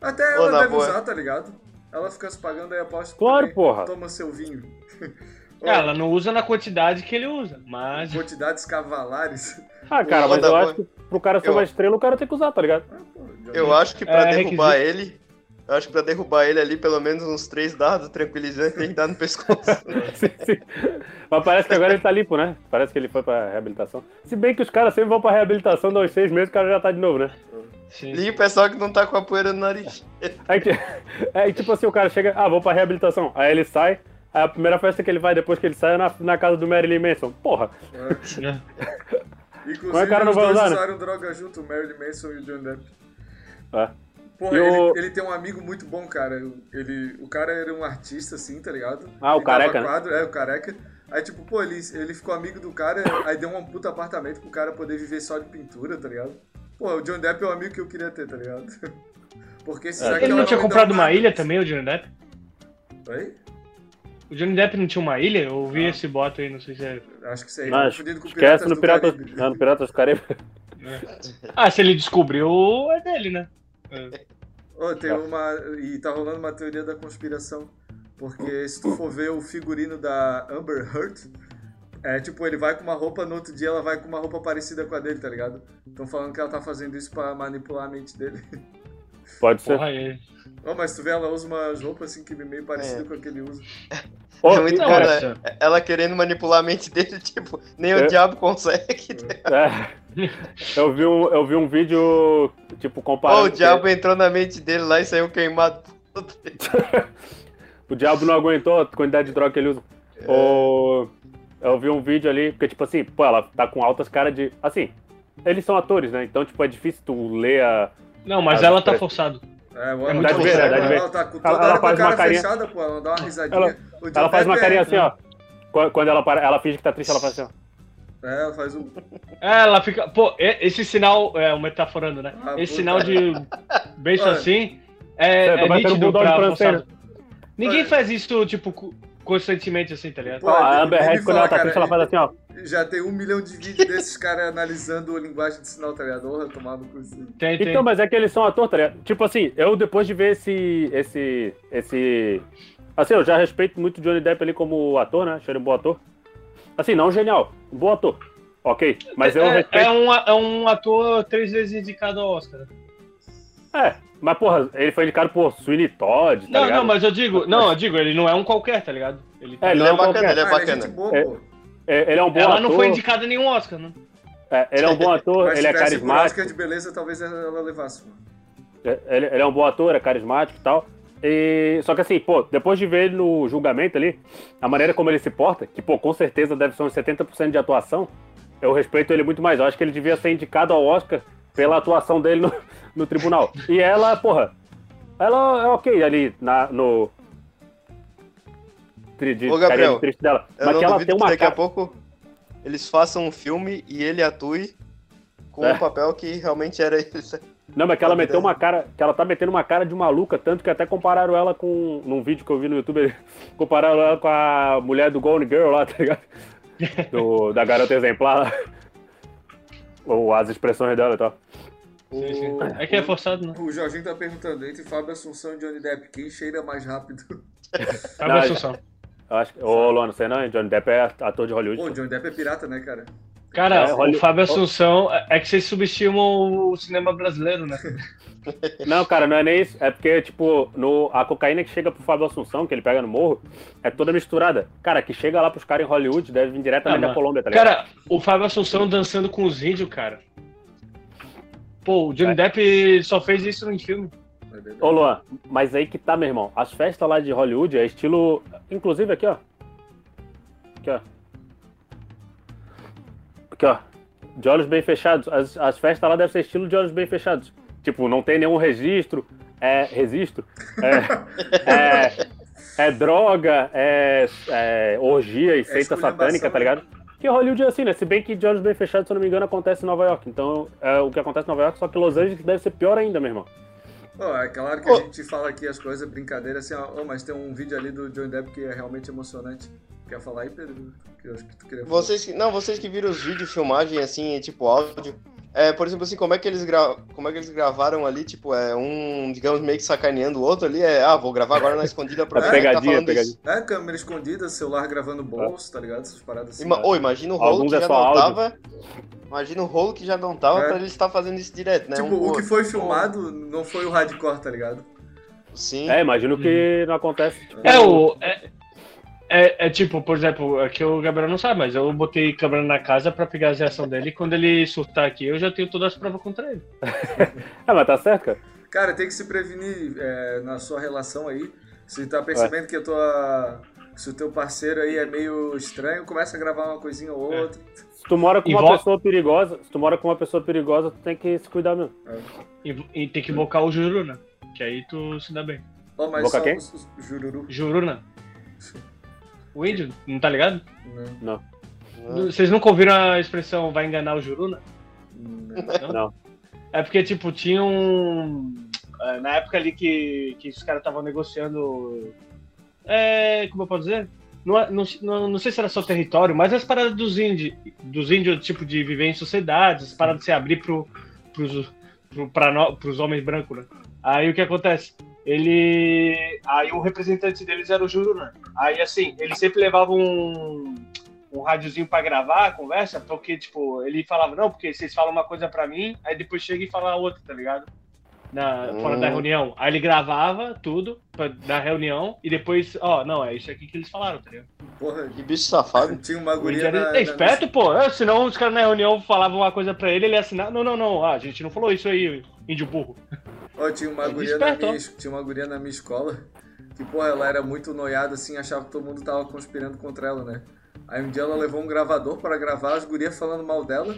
Até ela deve boa. usar, tá ligado? Ela fica se pagando aí aposto. Claro, porra. Toma seu vinho. ela não usa na quantidade que ele usa, mas. Quantidades cavalares. Ah, cara, mas eu acho que pro cara ser eu... uma estrela, o cara tem que usar, tá ligado? Ah, eu acho que pra é, derrubar requisito. ele. Eu acho que pra derrubar ele ali, pelo menos uns três dados tranquilizantes tem que dar no pescoço. sim, sim. Mas parece que agora ele tá limpo, né? Parece que ele foi pra reabilitação. Se bem que os caras sempre vão pra reabilitação, dois seis meses, o cara já tá de novo, né? Sim. Limpo é só que não tá com a poeira no nariz. Aí, é, tipo assim, o cara chega, ah, vou pra reabilitação. Aí ele sai, aí a primeira festa que ele vai depois que ele sai é na, na casa do Marilyn Manson. Porra. É. Inclusive, o cara não vai usar, né? usaram droga junto, o Marilyn Manson e o John Depp. É. Porra, ele, ele, tem um amigo muito bom, cara. Ele, o cara era um artista, assim, tá ligado? Ah, o careca, né? quadro, né? É, o careca. Aí, tipo, pô, ele, ele ficou amigo do cara, aí deu um puta apartamento pro cara poder viver só de pintura, tá ligado? Pô, o John Depp é o amigo que eu queria ter, tá ligado? Porque se é. Ele não tinha comprado uma ilha também, o John Depp? Oi? O Johnny Depp não tinha uma ilha? Eu vi ah. esse boto aí, não sei se é. Acho que isso aí não, com esquece no Piratas, não, no Piratas do Caribe. É. Ah, se ele descobriu, é dele, né? É. Oh, tem uma. E tá rolando uma teoria da conspiração. Porque se tu for ver o figurino da Amber Heard, é tipo, ele vai com uma roupa, no outro dia ela vai com uma roupa parecida com a dele, tá ligado? Estão falando que ela tá fazendo isso pra manipular a mente dele. Pode ser. Porra, é. Oh, mas tu vê, ela usa umas roupas assim que meio parecidas é. com a que ele usa. Oh, é muito cara, ela querendo manipular a mente dele, tipo, nem é. o diabo consegue. É. Eu, vi um, eu vi um vídeo, tipo, comparando. Oh, o diabo entrou na mente dele lá e saiu queimado. o diabo não aguentou a quantidade de droga que ele usa. É. O... Eu vi um vídeo ali, porque, tipo assim, pô, ela tá com altas caras de. Assim, eles são atores, né? Então, tipo, é difícil tu ler a. Não, mas ela tá forçado. É, é muito ver, dá de ver. Ela tá com toda ela, faz uma carinha... fechada, pô, ela dá uma risadinha. Ela, ela faz uma carinha assim, ó. Quando ela, para, ela finge que tá triste, ela faz assim, ó. É, ela faz um. É, ela fica. Pô, esse sinal. É, o metaforando, né? Ah, esse sinal de beijo assim. É, é, é nítido pra forçado. Ninguém faz isso, tipo, constantemente assim, tá ligado? Pô, a Amber Heard, quando ela tá triste, ela faz assim, ó. Já tem um milhão de vídeos desses caras analisando a linguagem de sinal, tá ligado? Porra, tomado com isso. Tem, tem. Então, mas é que eles são atores, tá ligado? Tipo assim, eu depois de ver esse. esse. esse. Assim, eu já respeito muito Johnny Depp ali como ator, né? Achei ele um bom ator. Assim, não genial, um bom ator. Ok, mas eu é, respeito. É um, é um ator três vezes indicado ao Oscar. É, mas, porra, ele foi indicado por Sweeney Todd, tá Não, ligado? não, mas eu digo, não, eu digo, ele não é um qualquer, tá ligado? Ele, é, ele, ele é, é bacana, qualquer. ele é bacana. boa, é, é, ele é um bom ela ator. não foi indicada em nenhum Oscar, né? É, ele é um bom ator, ele é carismático. Oscar de beleza, talvez ela levasse. É, ele, ele, é um bom ator, é carismático e tal. E, só que assim, pô, depois de ver ele no julgamento ali, a maneira como ele se porta, que, pô, com certeza deve ser uns 70% de atuação, eu respeito ele muito mais. Eu acho que ele devia ser indicado ao Oscar pela atuação dele no, no tribunal. E ela, porra, ela é ok ali na, no. De, Ô, Gabriel, triste dela. Mas que ela tem uma. Daqui a pouco eles façam um filme e ele atue com é. um papel que realmente era ele. Não, mas que ela meteu uma cara. Que ela tá metendo uma cara de maluca, tanto que até compararam ela com. Num vídeo que eu vi no YouTube, compararam ela com a mulher do Golden Girl lá, tá ligado? Do, da garota exemplar. Ou as expressões dela e tal. O... É que é forçado, né? O Jorginho tá perguntando, entre Fábio Assunção e Johnny Depp, quem cheira mais rápido? Fábio Assunção. Eu acho que... Ô, Luano, você não, Johnny Depp é ator de Hollywood. Pô, Johnny Depp é pirata, né, cara? Cara, é, o Fábio Assunção é que vocês subestimam o cinema brasileiro, né? Não, cara, não é nem isso. É porque, tipo, no, a cocaína que chega pro Fábio Assunção, que ele pega no morro, é toda misturada. Cara, que chega lá pros caras em Hollywood, deve vir diretamente ah, da Colômbia, tá ligado? Cara, o Fábio Assunção dançando com os índios, cara. Pô, o Johnny é. Depp só fez isso em filme. Ô Luan, mas aí que tá, meu irmão. As festas lá de Hollywood é estilo. Inclusive aqui, ó. Aqui, ó. Aqui, ó. De olhos bem fechados. As, as festas lá devem ser estilo de olhos bem fechados. Tipo, não tem nenhum registro. É. Registro? É. é, é droga, é, é orgia e é seita satânica, tá ligado? Que Hollywood é assim, né? Se bem que de olhos bem fechados, se eu não me engano, acontece em Nova York. Então, é o que acontece em Nova York, só que Los Angeles deve ser pior ainda, meu irmão. Oh, é claro que oh. a gente fala aqui as coisas, brincadeira, assim, ó, oh, mas tem um vídeo ali do John Depp que é realmente emocionante. Quer falar aí, Pedro? Que eu acho que tu queria falar. Vocês, não, vocês que viram os vídeos, filmagem, assim, tipo áudio, é, por exemplo, assim, como é que eles gra... como é que eles gravaram ali, tipo, é um, digamos, meio que sacaneando o outro ali, é, ah, vou gravar agora na escondida pra é, pegadinha, tá pegadinha. É, câmera escondida, celular gravando bolso, tá ligado? Essas paradas assim. Ima... Oh, imagina o rolo Alguns que é já não áudio. tava. Imagina o rolo que já não tava é. pra ele estar fazendo isso direto, né? Tipo, um, o que foi filmado não foi o hardcore, tá ligado? Sim. É, imagino que uhum. não acontece. Tipo, é, o. É é, é, tipo, por exemplo, aqui é o Gabriel não sabe, mas eu botei câmera na casa pra pegar a reação dele e quando ele surtar aqui, eu já tenho todas as provas contra ele. é, mas tá certo, cara. Cara, tem que se prevenir é, na sua relação aí. Se tá percebendo que a tua. Se o teu parceiro aí é meio estranho, começa a gravar uma coisinha ou é. outra. É. Se tu mora com e uma vo... pessoa perigosa, se tu mora com uma pessoa perigosa, tu tem que se cuidar mesmo. É. E, e, tem que invocar o Juruna, que aí tu se dá bem. Oh, mas Invocar quem? Jururu. Juruna. O índio, não tá ligado? Não. não. Vocês nunca ouviram a expressão vai enganar o Juruna? Não. não. É porque, tipo, tinha um. É, na época ali que, que os caras estavam negociando. É, como eu posso dizer? Não, não, não, não sei se era só território, mas as paradas dos índios, dos índios, tipo, de viver em sociedades, as paradas de se abrir pro, pros, pro, pra, pros homens brancos, né? Aí o que acontece? Ele. Aí o representante deles era o né? Aí assim, ele sempre levava um, um rádiozinho pra gravar a conversa, porque, tipo, ele falava, não, porque vocês falam uma coisa pra mim, aí depois chega e fala outra, tá ligado? na, hum. fora da hum. reunião. Aí ele gravava tudo pra, da reunião e depois, ó, não, é isso aqui que eles falaram, tá ligado? Porra, que bicho safado. Tinha uma guria na, é esperto, na... pô. É, senão os caras na reunião falavam uma coisa pra ele, ele ia assinar. Não, não, não, ah, a gente não falou isso aí, índio burro. Ó, tinha uma, guria na minha, tinha uma guria na minha escola que, porra, ela era muito noiada, assim, achava que todo mundo tava conspirando contra ela, né? Aí um dia ela levou um gravador para gravar as gurias falando mal dela.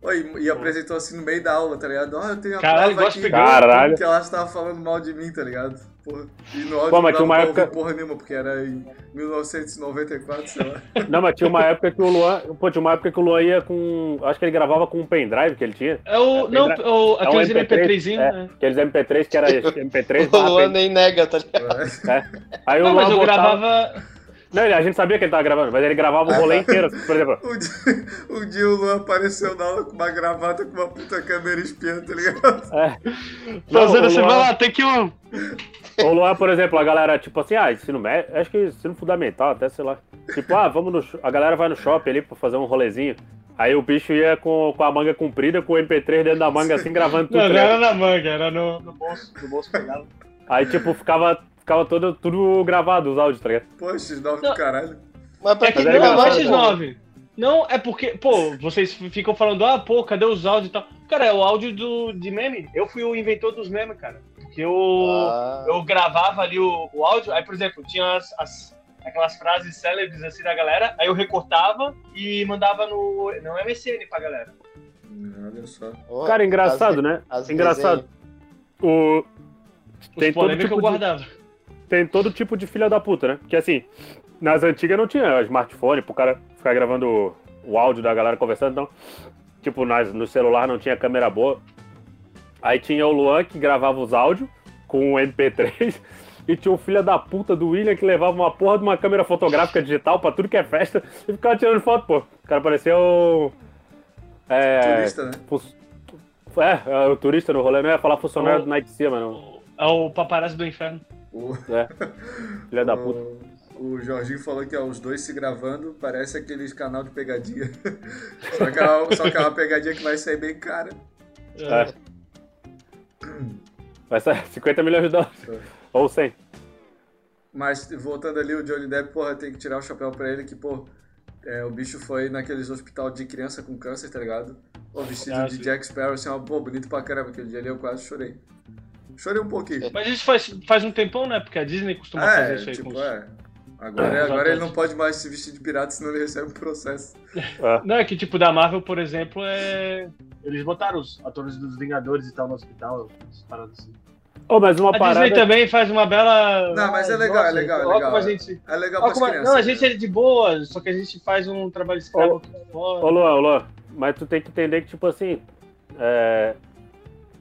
Oi, e apresentou assim no meio da aula, tá ligado? Ah, eu tenho a Caralho, prova aqui Caralho. que ela estava falando mal de mim, tá ligado? Porra. E no áudio Pô, mas tinha uma época... porra nenhuma, porque era em 1994, sei lá. Não, mas tinha uma época que o Luan. Pô, tinha uma época que o Luan ia com. Acho que ele gravava com um pendrive que ele tinha. É o. É, não, o, aqueles é um MP3, MP3 é, né? Aqueles MP3 que era MP3. o Luan nem nega, tá ligado? É. Aí não, o Luan mas eu botava... gravava. Não, a gente sabia que ele tava gravando, mas ele gravava o rolê inteiro, por exemplo. Um dia, um dia o Luan apareceu na aula com uma gravata com uma puta câmera espiã, tá ligado? É. Fazendo assim, vai lá, tem que um. O Luan, por exemplo, a galera, tipo assim, ah, ensino médio, acho que ensino fundamental, até sei lá. Tipo, ah, vamos no. A galera vai no shopping ali pra fazer um rolezinho. Aí o bicho ia com, com a manga comprida, com o MP3 dentro da manga, assim, gravando tudo. Não, não era na manga, era no, no bolso, no bolso pegado. Aí, tipo, ficava ficava todo, tudo gravado, os áudios, tá ligado? Pô, X9 do caralho. Mas pra é que não, não é X9. Não, é porque, pô, vocês ficam falando, ah, pô, cadê os áudios e tal. Cara, é o áudio do, de meme. Eu fui o inventor dos memes, cara. Porque eu, ah. eu gravava ali o, o áudio, aí, por exemplo, tinha as, as, aquelas frases célebres assim da galera, aí eu recortava e mandava no, no MSN pra galera. Olha só. Cara, engraçado, as, né? As engraçado. O... Tem todo tipo que eu guardava. De tem todo tipo de filha da puta, né? Porque assim, nas antigas não tinha smartphone pro cara ficar gravando o áudio da galera conversando, então, tipo, nas, no celular não tinha câmera boa. Aí tinha o Luan que gravava os áudios com o MP3 e tinha o filho da puta do William que levava uma porra de uma câmera fotográfica digital pra tudo que é festa e ficava tirando foto, pô. O cara parecia o. É, turista, né? É, é, o turista no rolê, não ia falar funcionário o, do Night Sea, mano. É o paparazzi do inferno. O... É. Filha da puta. O Jorginho falou que ó, os dois se gravando parece aqueles canal de pegadinha. só, que é, só que é uma pegadinha que vai sair bem cara. É. Vai sair 50 milhões de dólares. É. Ou 100. Mas voltando ali, o Johnny Depp, porra, tem que tirar o chapéu pra ele que, pô, é, o bicho foi naqueles hospital de criança com câncer, tá ligado? O vestido ah, de Jack Sparrow, assim, ó, pô, bonito pra caramba. Aquele dia ali eu quase chorei. Chorei um pouquinho. Mas isso faz, faz um tempão, né? Porque a Disney costuma é, fazer isso aí tipo, com os... é. Agora, é, agora ele não pode mais se vestir de pirata, senão ele recebe um processo. É. Não, é que tipo, da Marvel, por exemplo, é. Eles botaram os atores dos Vingadores e tal no hospital, essas paradas assim. Oh, mas uma a parada... Disney também faz uma bela. Não, mas é legal, Nossa, é legal, é legal. A gente... É legal pra como... Não, a gente é de boa, só que a gente faz um trabalho escravo. Ô, Luan, ô, Luan, mas tu tem que entender que, tipo assim, é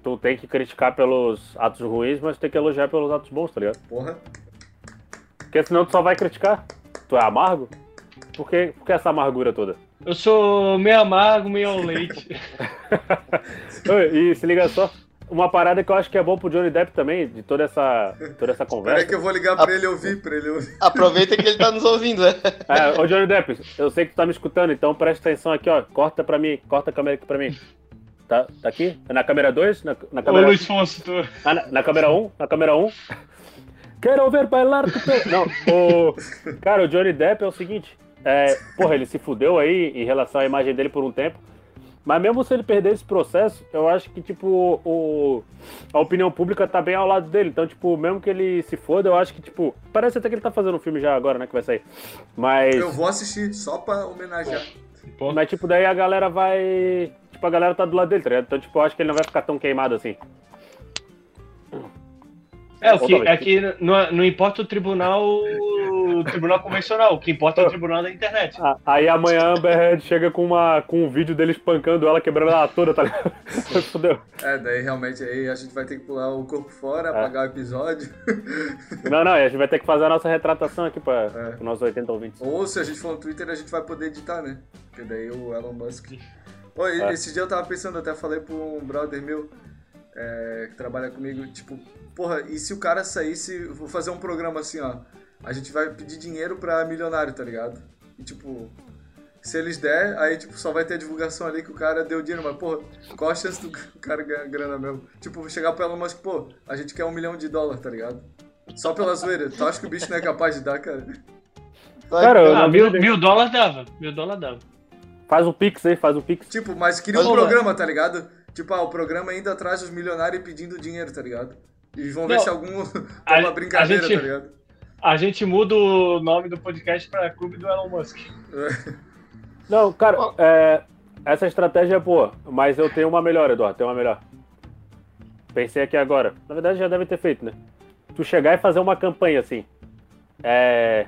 tu tem que criticar pelos atos ruins, mas tem que elogiar pelos atos bons, tá ligado? Porra. Porque senão tu só vai criticar. Tu é amargo? Por que, por que essa amargura toda? Eu sou meio amargo, meio ao leite. e se liga só, uma parada que eu acho que é bom pro Johnny Depp também, de toda essa, toda essa conversa. Peraí que eu vou ligar pra ele ouvir, pra ele ouvir. Aproveita que ele tá nos ouvindo, né? É, ô Johnny Depp, eu sei que tu tá me escutando, então presta atenção aqui, ó. Corta pra mim, corta a câmera aqui pra mim. Tá, tá aqui? Na câmera 2? Na, na câmera... Ô, Luiz Fonso, tu... ah, na, na, câmera 1? Um? Na câmera 1? Um? Quero ver bailar tu Não, o... Cara, o Johnny Depp é o seguinte. É, porra, ele se fudeu aí em relação à imagem dele por um tempo. Mas mesmo se ele perder esse processo, eu acho que, tipo, o, a opinião pública tá bem ao lado dele. Então, tipo, mesmo que ele se foda, eu acho que, tipo, parece até que ele tá fazendo um filme já agora, né, que vai sair. Mas... Eu vou assistir, só pra homenagear. Mas, tipo, daí a galera vai tipo, a galera tá do lado dele, tá ligado? Então, tipo, eu acho que ele não vai ficar tão queimado assim. É, o que, é que não, não importa o tribunal o tribunal convencional. O que importa é o tribunal da internet. Ah, aí amanhã a Amber Heard chega com, uma, com um vídeo dele espancando ela, quebrando ela toda, tá ligado? Fudeu. É, daí realmente aí a gente vai ter que pular o corpo fora, é. apagar o episódio. Não, não, a gente vai ter que fazer a nossa retratação aqui para é. os nossos 80 ouvintes. Ou se a gente for no Twitter, a gente vai poder editar, né? Porque daí o Elon Musk. Oi, é. esse dia eu tava pensando, até falei pra um brother meu é, que trabalha comigo, tipo, porra, e se o cara saísse, vou fazer um programa assim, ó, a gente vai pedir dinheiro pra milionário, tá ligado? E tipo, se eles der, aí tipo, só vai ter a divulgação ali que o cara deu dinheiro, mas porra, qual a chance do cara ganhar grana mesmo? Tipo, chegar pra Elon Musk, pô, a gente quer um milhão de dólares, tá ligado? Só pela zoeira. Tu acha que o bicho não é capaz de dar, cara? Cara, ah, mil, mil dólares dava. Mil dólares dava. Faz o Pix aí, faz o Pix. Tipo, mas queria um programa, tá ligado? Tipo, ah, o programa ainda atrás dos milionários pedindo dinheiro, tá ligado? E vão ver não, se algum tem uma brincadeira, gente, tá ligado? A gente muda o nome do podcast pra Clube do Elon Musk. Não, cara, é, essa estratégia é boa, mas eu tenho uma melhor, Eduardo, tenho uma melhor. Pensei aqui agora. Na verdade, já deve ter feito, né? Tu chegar e fazer uma campanha assim. É.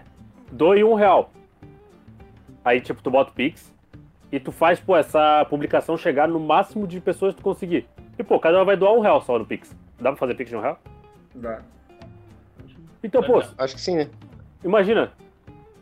Doe um real. Aí, tipo, tu bota o Pix e tu faz, pô, essa publicação chegar no máximo de pessoas que tu conseguir. E, pô, cada uma vai doar um real só no Pix. Dá pra fazer Pix de um real? Dá. Então, pô. Acho que sim, né? Imagina.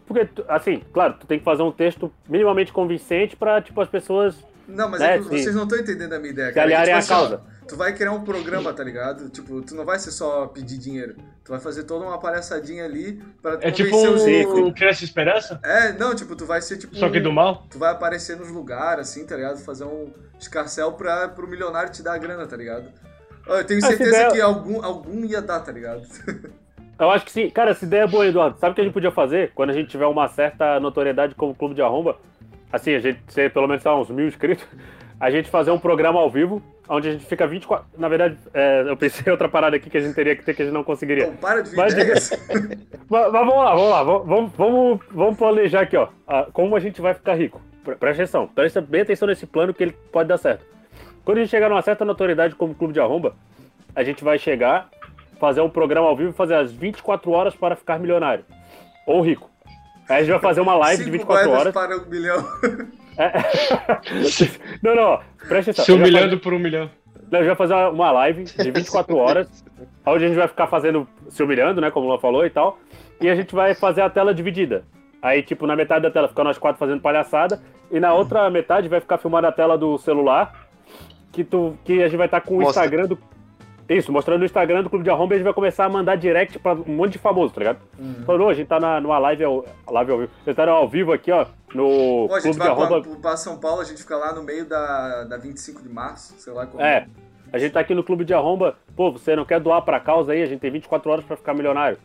Porque, assim, claro, tu tem que fazer um texto minimamente convincente pra, tipo, as pessoas. Não, mas né, é que vocês não estão entendendo a minha ideia, cara. Se aliarem tipo, a assim, causa. Tu vai criar um programa, tá ligado? Tipo, tu não vai ser só pedir dinheiro. Tu vai fazer toda uma palhaçadinha ali pra É tipo um, um Criança Esperança? É, não, tipo, tu vai ser tipo. Só que do mal? Tu vai aparecer nos lugares, assim, tá ligado? Fazer um escarcel pra, pro milionário te dar a grana, tá ligado? Eu tenho certeza ideia... que algum, algum ia dar, tá ligado? Eu acho que sim. Cara, essa ideia é boa, Eduardo. Sabe o que a gente podia fazer quando a gente tiver uma certa notoriedade como clube de arromba? Assim, a gente ser pelo menos uns mil inscritos, a gente fazer um programa ao vivo, onde a gente fica 24. Na verdade, é, eu pensei em outra parada aqui que a gente teria que ter que a gente não conseguiria. Então, para de mas, mas, mas, vamos lá, vamos lá. Vamos, vamos, vamos planejar aqui, ó. Como a gente vai ficar rico. Presta atenção. Presta bem atenção nesse plano que ele pode dar certo. Quando a gente chegar numa certa notoriedade como clube de arromba, a gente vai chegar, fazer um programa ao vivo e fazer as 24 horas para ficar milionário. Ou rico. Aí a gente vai fazer uma live de 24 horas. para um milhão. É. Não, não, presta atenção. Se humilhando por um milhão. Não, a gente vai fazer uma live de 24 horas, onde a gente vai ficar fazendo, se humilhando, né, como o Luan falou e tal, e a gente vai fazer a tela dividida. Aí, tipo, na metade da tela fica nós quatro fazendo palhaçada, e na outra metade vai ficar filmando a tela do celular, que, tu, que a gente vai estar tá com o Instagram do. Isso, mostrando o Instagram do Clube de Arromba a gente vai começar a mandar direct pra um monte de famoso, tá ligado? Uhum. Falou, a gente tá na, numa live ao, live ao vivo. Vocês tá ao vivo aqui, ó, no Pô, a gente Clube vai de Arromba. Pra, pra São Paulo, a gente fica lá no meio da, da 25 de março, sei lá como. É. A gente tá aqui no Clube de Arromba. Pô, você não quer doar pra causa aí? A gente tem 24 horas pra ficar milionário.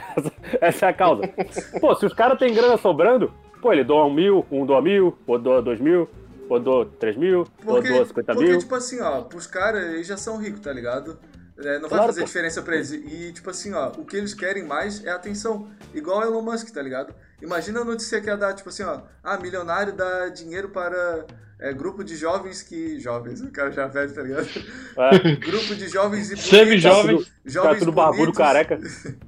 Essa é a causa. Pô, se os caras têm grana sobrando, pô, ele doa um mil, um doa mil, ou doa dois mil rodou 3 mil, porque, rodou 50 porque, mil. Porque, tipo assim, ó, pros caras, eles já são ricos, tá ligado? É, não claro, vai fazer pô. diferença pra eles. E, tipo assim, ó, o que eles querem mais é atenção. Igual o Elon Musk, tá ligado? Imagina a notícia que ia dar, tipo assim, ó, ah, milionário dá dinheiro para é, grupo de jovens que. Jovens, o cara já velho, tá ligado? É. grupo de jovens e Semi-jovens. Tá jovens tá tudo barbudo, careca.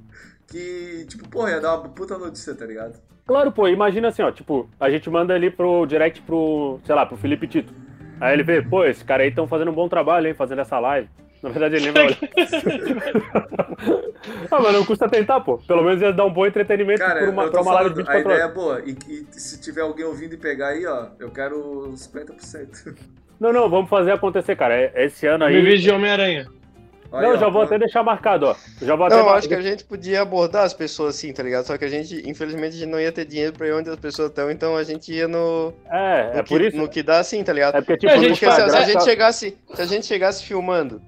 que, tipo, porra, ia dar uma puta notícia, tá ligado? Claro, pô, imagina assim, ó, tipo, a gente manda ali pro direct pro, sei lá, pro Felipe Tito. Aí ele vê, pô, esses caras aí estão fazendo um bom trabalho, hein, fazendo essa live. Na verdade, ele nem vai olhar. ah, mas não custa tentar, pô. Pelo menos ia dar um bom entretenimento Cara, por uma, pra uma live de 24 A ideia horas. é boa. E, e, se tiver alguém ouvindo e pegar aí, ó, eu quero uns 50%. Não, não, vamos fazer acontecer, cara. É, esse ano aí. Me de Homem-Aranha. Olha, não, já vou até deixar marcado, ó. Já vou não, até... acho que a gente podia abordar as pessoas assim, tá ligado? Só que a gente, infelizmente, a gente não ia ter dinheiro pra ir onde as pessoas estão, então a gente ia no. É, no é que, por isso. No que dá assim, tá ligado? É porque, tipo, é, porque se, se, a gente chegasse, se a gente chegasse filmando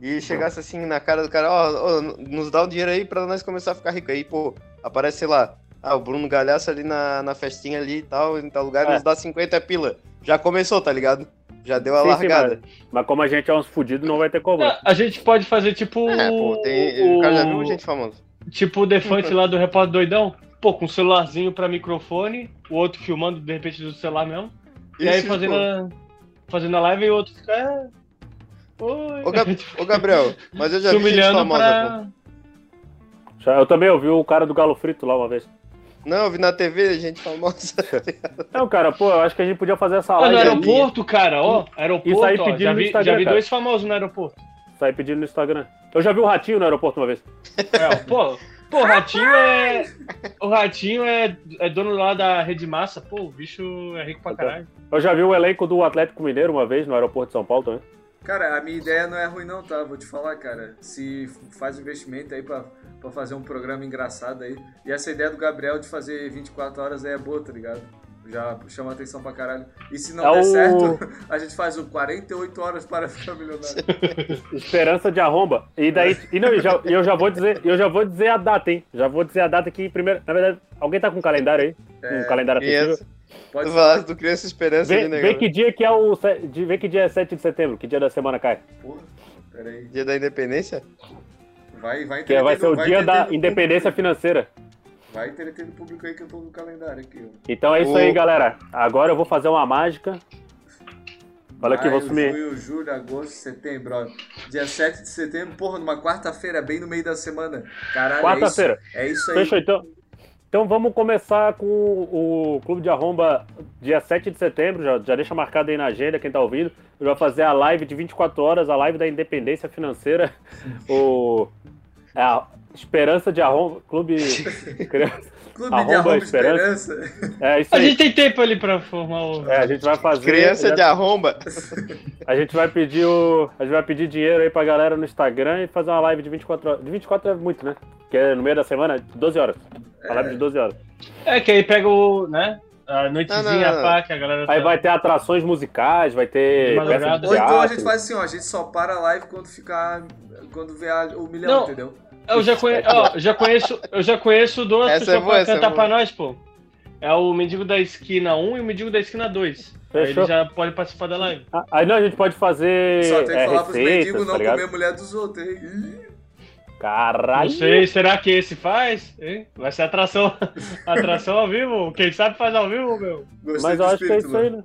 e chegasse assim na cara do cara, ó, ó, nos dá o dinheiro aí pra nós começar a ficar rico. Aí, pô, aparece, sei lá, ah, o Bruno Galhaço ali na, na festinha ali e tal, em tal lugar, é. nos dá 50 pila. Já começou, tá ligado? Já deu a sim, largada. Sim, mas, mas, como a gente é uns fudidos, não vai ter como. A, a gente pode fazer tipo. É, pô, tem. O, cara já viu gente famosa. Tipo o Defante lá do Repórter Doidão. Pô, com um celularzinho pra microfone, o outro filmando de repente do celular mesmo. Isso, e aí fazendo a, fazendo a live e o outro fica. É... Oi. Ô, Gab... Ô, Gabriel, mas eu já vi gente famosa, pra... pô. Eu também ouvi o cara do Galo Frito lá uma vez. Não, eu vi na TV, gente famosa. Não, cara, pô, eu acho que a gente podia fazer essa live. no aeroporto, ali. cara, ó. Aeroporto, Isso aí ó, já, vi, já vi dois famosos no aeroporto. Isso aí pedindo no Instagram. Eu já vi o Ratinho no aeroporto uma vez. É, pô, pô, o Ratinho é. O Ratinho é, é dono lá da Rede Massa. Pô, o bicho é rico pra caralho. Eu já vi o elenco do Atlético Mineiro uma vez no aeroporto de São Paulo também. Cara, a minha ideia não é ruim não, tá? Vou te falar, cara. Se faz investimento aí pra, pra fazer um programa engraçado aí. E essa ideia do Gabriel de fazer 24 horas aí é boa, tá ligado? Já chama atenção pra caralho. E se não é der o... certo, a gente faz o 48 horas para ficar milionário. Esperança de arromba. E daí. E não, eu já, eu já vou dizer, eu já vou dizer a data, hein? Já vou dizer a data aqui primeiro. Na verdade, alguém tá com um calendário aí? É, um calendário acessível? Pode tu falar do Criança Esperança vê, ali, né, Vê que dia que é o. Vê que dia é 7 de setembro, que dia da semana cai. Porra, peraí. Dia da independência? Vai, vai Que vai ser o vai dia da independência público. financeira. Vai entreter o público aí que eu tô no calendário aqui. Ó. Então é isso aí, galera. Agora eu vou fazer uma mágica. Olha aqui, vou sumir. Junho, julho, agosto, setembro. Ó. Dia 7 de setembro, porra, numa quarta-feira, bem no meio da semana. Caralho, quarta-feira. É, isso, é isso aí. Fechou, então. Então vamos começar com o Clube de Arromba dia 7 de setembro, já, já deixa marcado aí na agenda quem tá ouvindo. Eu vou fazer a live de 24 horas, a live da independência financeira. o, é Esperança de Arromba, Clube... Clube Arromba de Arromba Esperança. Esperança. É isso aí. A gente tem tempo ali para formar o... É, a gente vai fazer... Criança já... de Arromba. A gente vai pedir o... A gente vai pedir dinheiro aí pra galera no Instagram e fazer uma live de 24 horas. De 24 é muito, né? Que é no meio da semana, 12 horas. A live de 12 horas. É, que aí pega o, né? A noitezinha, não, pá, que a galera. Aí tá... vai ter atrações musicais, vai ter. Ou então a gente faz assim, ó, a gente só para a live quando ficar. Quando vê o milhão, não, entendeu? Eu já, conhe... ó, já conheço, eu já conheço duas essa pessoas é boa, pra cantar é pra nós, pô. É o Mendigo da Esquina 1 e o Mendigo da Esquina 2. Fechou. Aí ele já pode participar da live. Ah, aí não, a gente pode fazer. Só tem que é, falar receitas, pros mendigos não tá comer a mulher dos outros, hein? Caralho! Não sei, será que esse faz? Hein? Vai ser atração, atração ao vivo? Quem sabe faz ao vivo, meu. Gostei mas eu acho que é isso aí, né?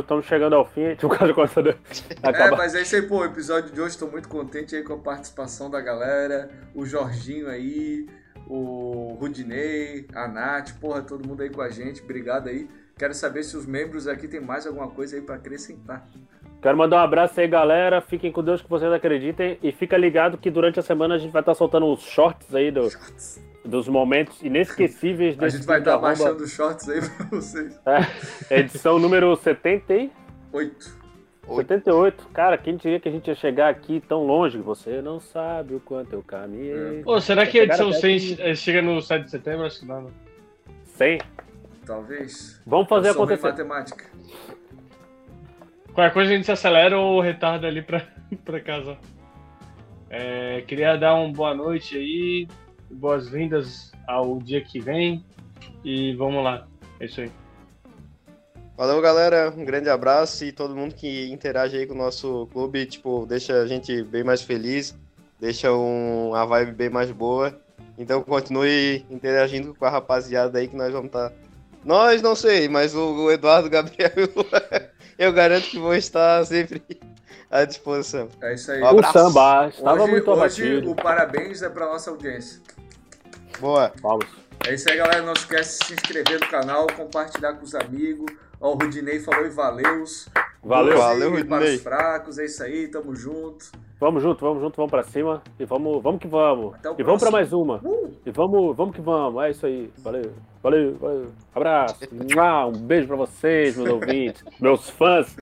Estamos chegando ao fim, o cara começando a É, mas é isso aí, pô, o episódio de hoje estou muito contente aí com a participação da galera, o Jorginho aí, o Rudinei, a Nath, porra, todo mundo aí com a gente, obrigado aí. Quero saber se os membros aqui tem mais alguma coisa aí para acrescentar. Quero mandar um abraço aí, galera. Fiquem com Deus que vocês acreditem. E fica ligado que durante a semana a gente vai estar soltando os shorts aí do, dos momentos inesquecíveis desse A gente vai estar baixando os shorts aí pra vocês. É, edição número 78. 78. Cara, quem diria que a gente ia chegar aqui tão longe? Você não sabe o quanto eu caminhei. É. Pô, será que a edição 100 que... chega no 7 de setembro? Acho que não. 100? Né? Talvez. Vamos fazer acontecer. matemática. Qualquer coisa a gente se acelera ou retarda ali pra, pra casa. É, queria dar uma boa noite aí, boas-vindas ao dia que vem e vamos lá. É isso aí. Valeu, galera. Um grande abraço e todo mundo que interage aí com o nosso clube, tipo, deixa a gente bem mais feliz, deixa um, a vibe bem mais boa. Então continue interagindo com a rapaziada aí que nós vamos estar. Tá... Nós não sei, mas o, o Eduardo, o Gabriel eu garanto que vou estar sempre à disposição. É isso aí. Um o samba estava hoje, muito abatido. Hoje o parabéns é para nossa audiência. Boa. Vamos. É isso aí, galera. Não esquece de se inscrever no canal, compartilhar com os amigos. Ó, o Rudinei falou e valeus. Valeu, valeu, Rudinei. Para os fracos, é isso aí, tamo junto. Vamos junto, vamos junto, vamos pra cima. E vamos, vamos que vamos. E vamos pra mais uma. Uh! E vamos, vamos que vamos. É isso aí. Valeu. Valeu. valeu. Abraço. Um beijo pra vocês, meus ouvintes, meus fãs.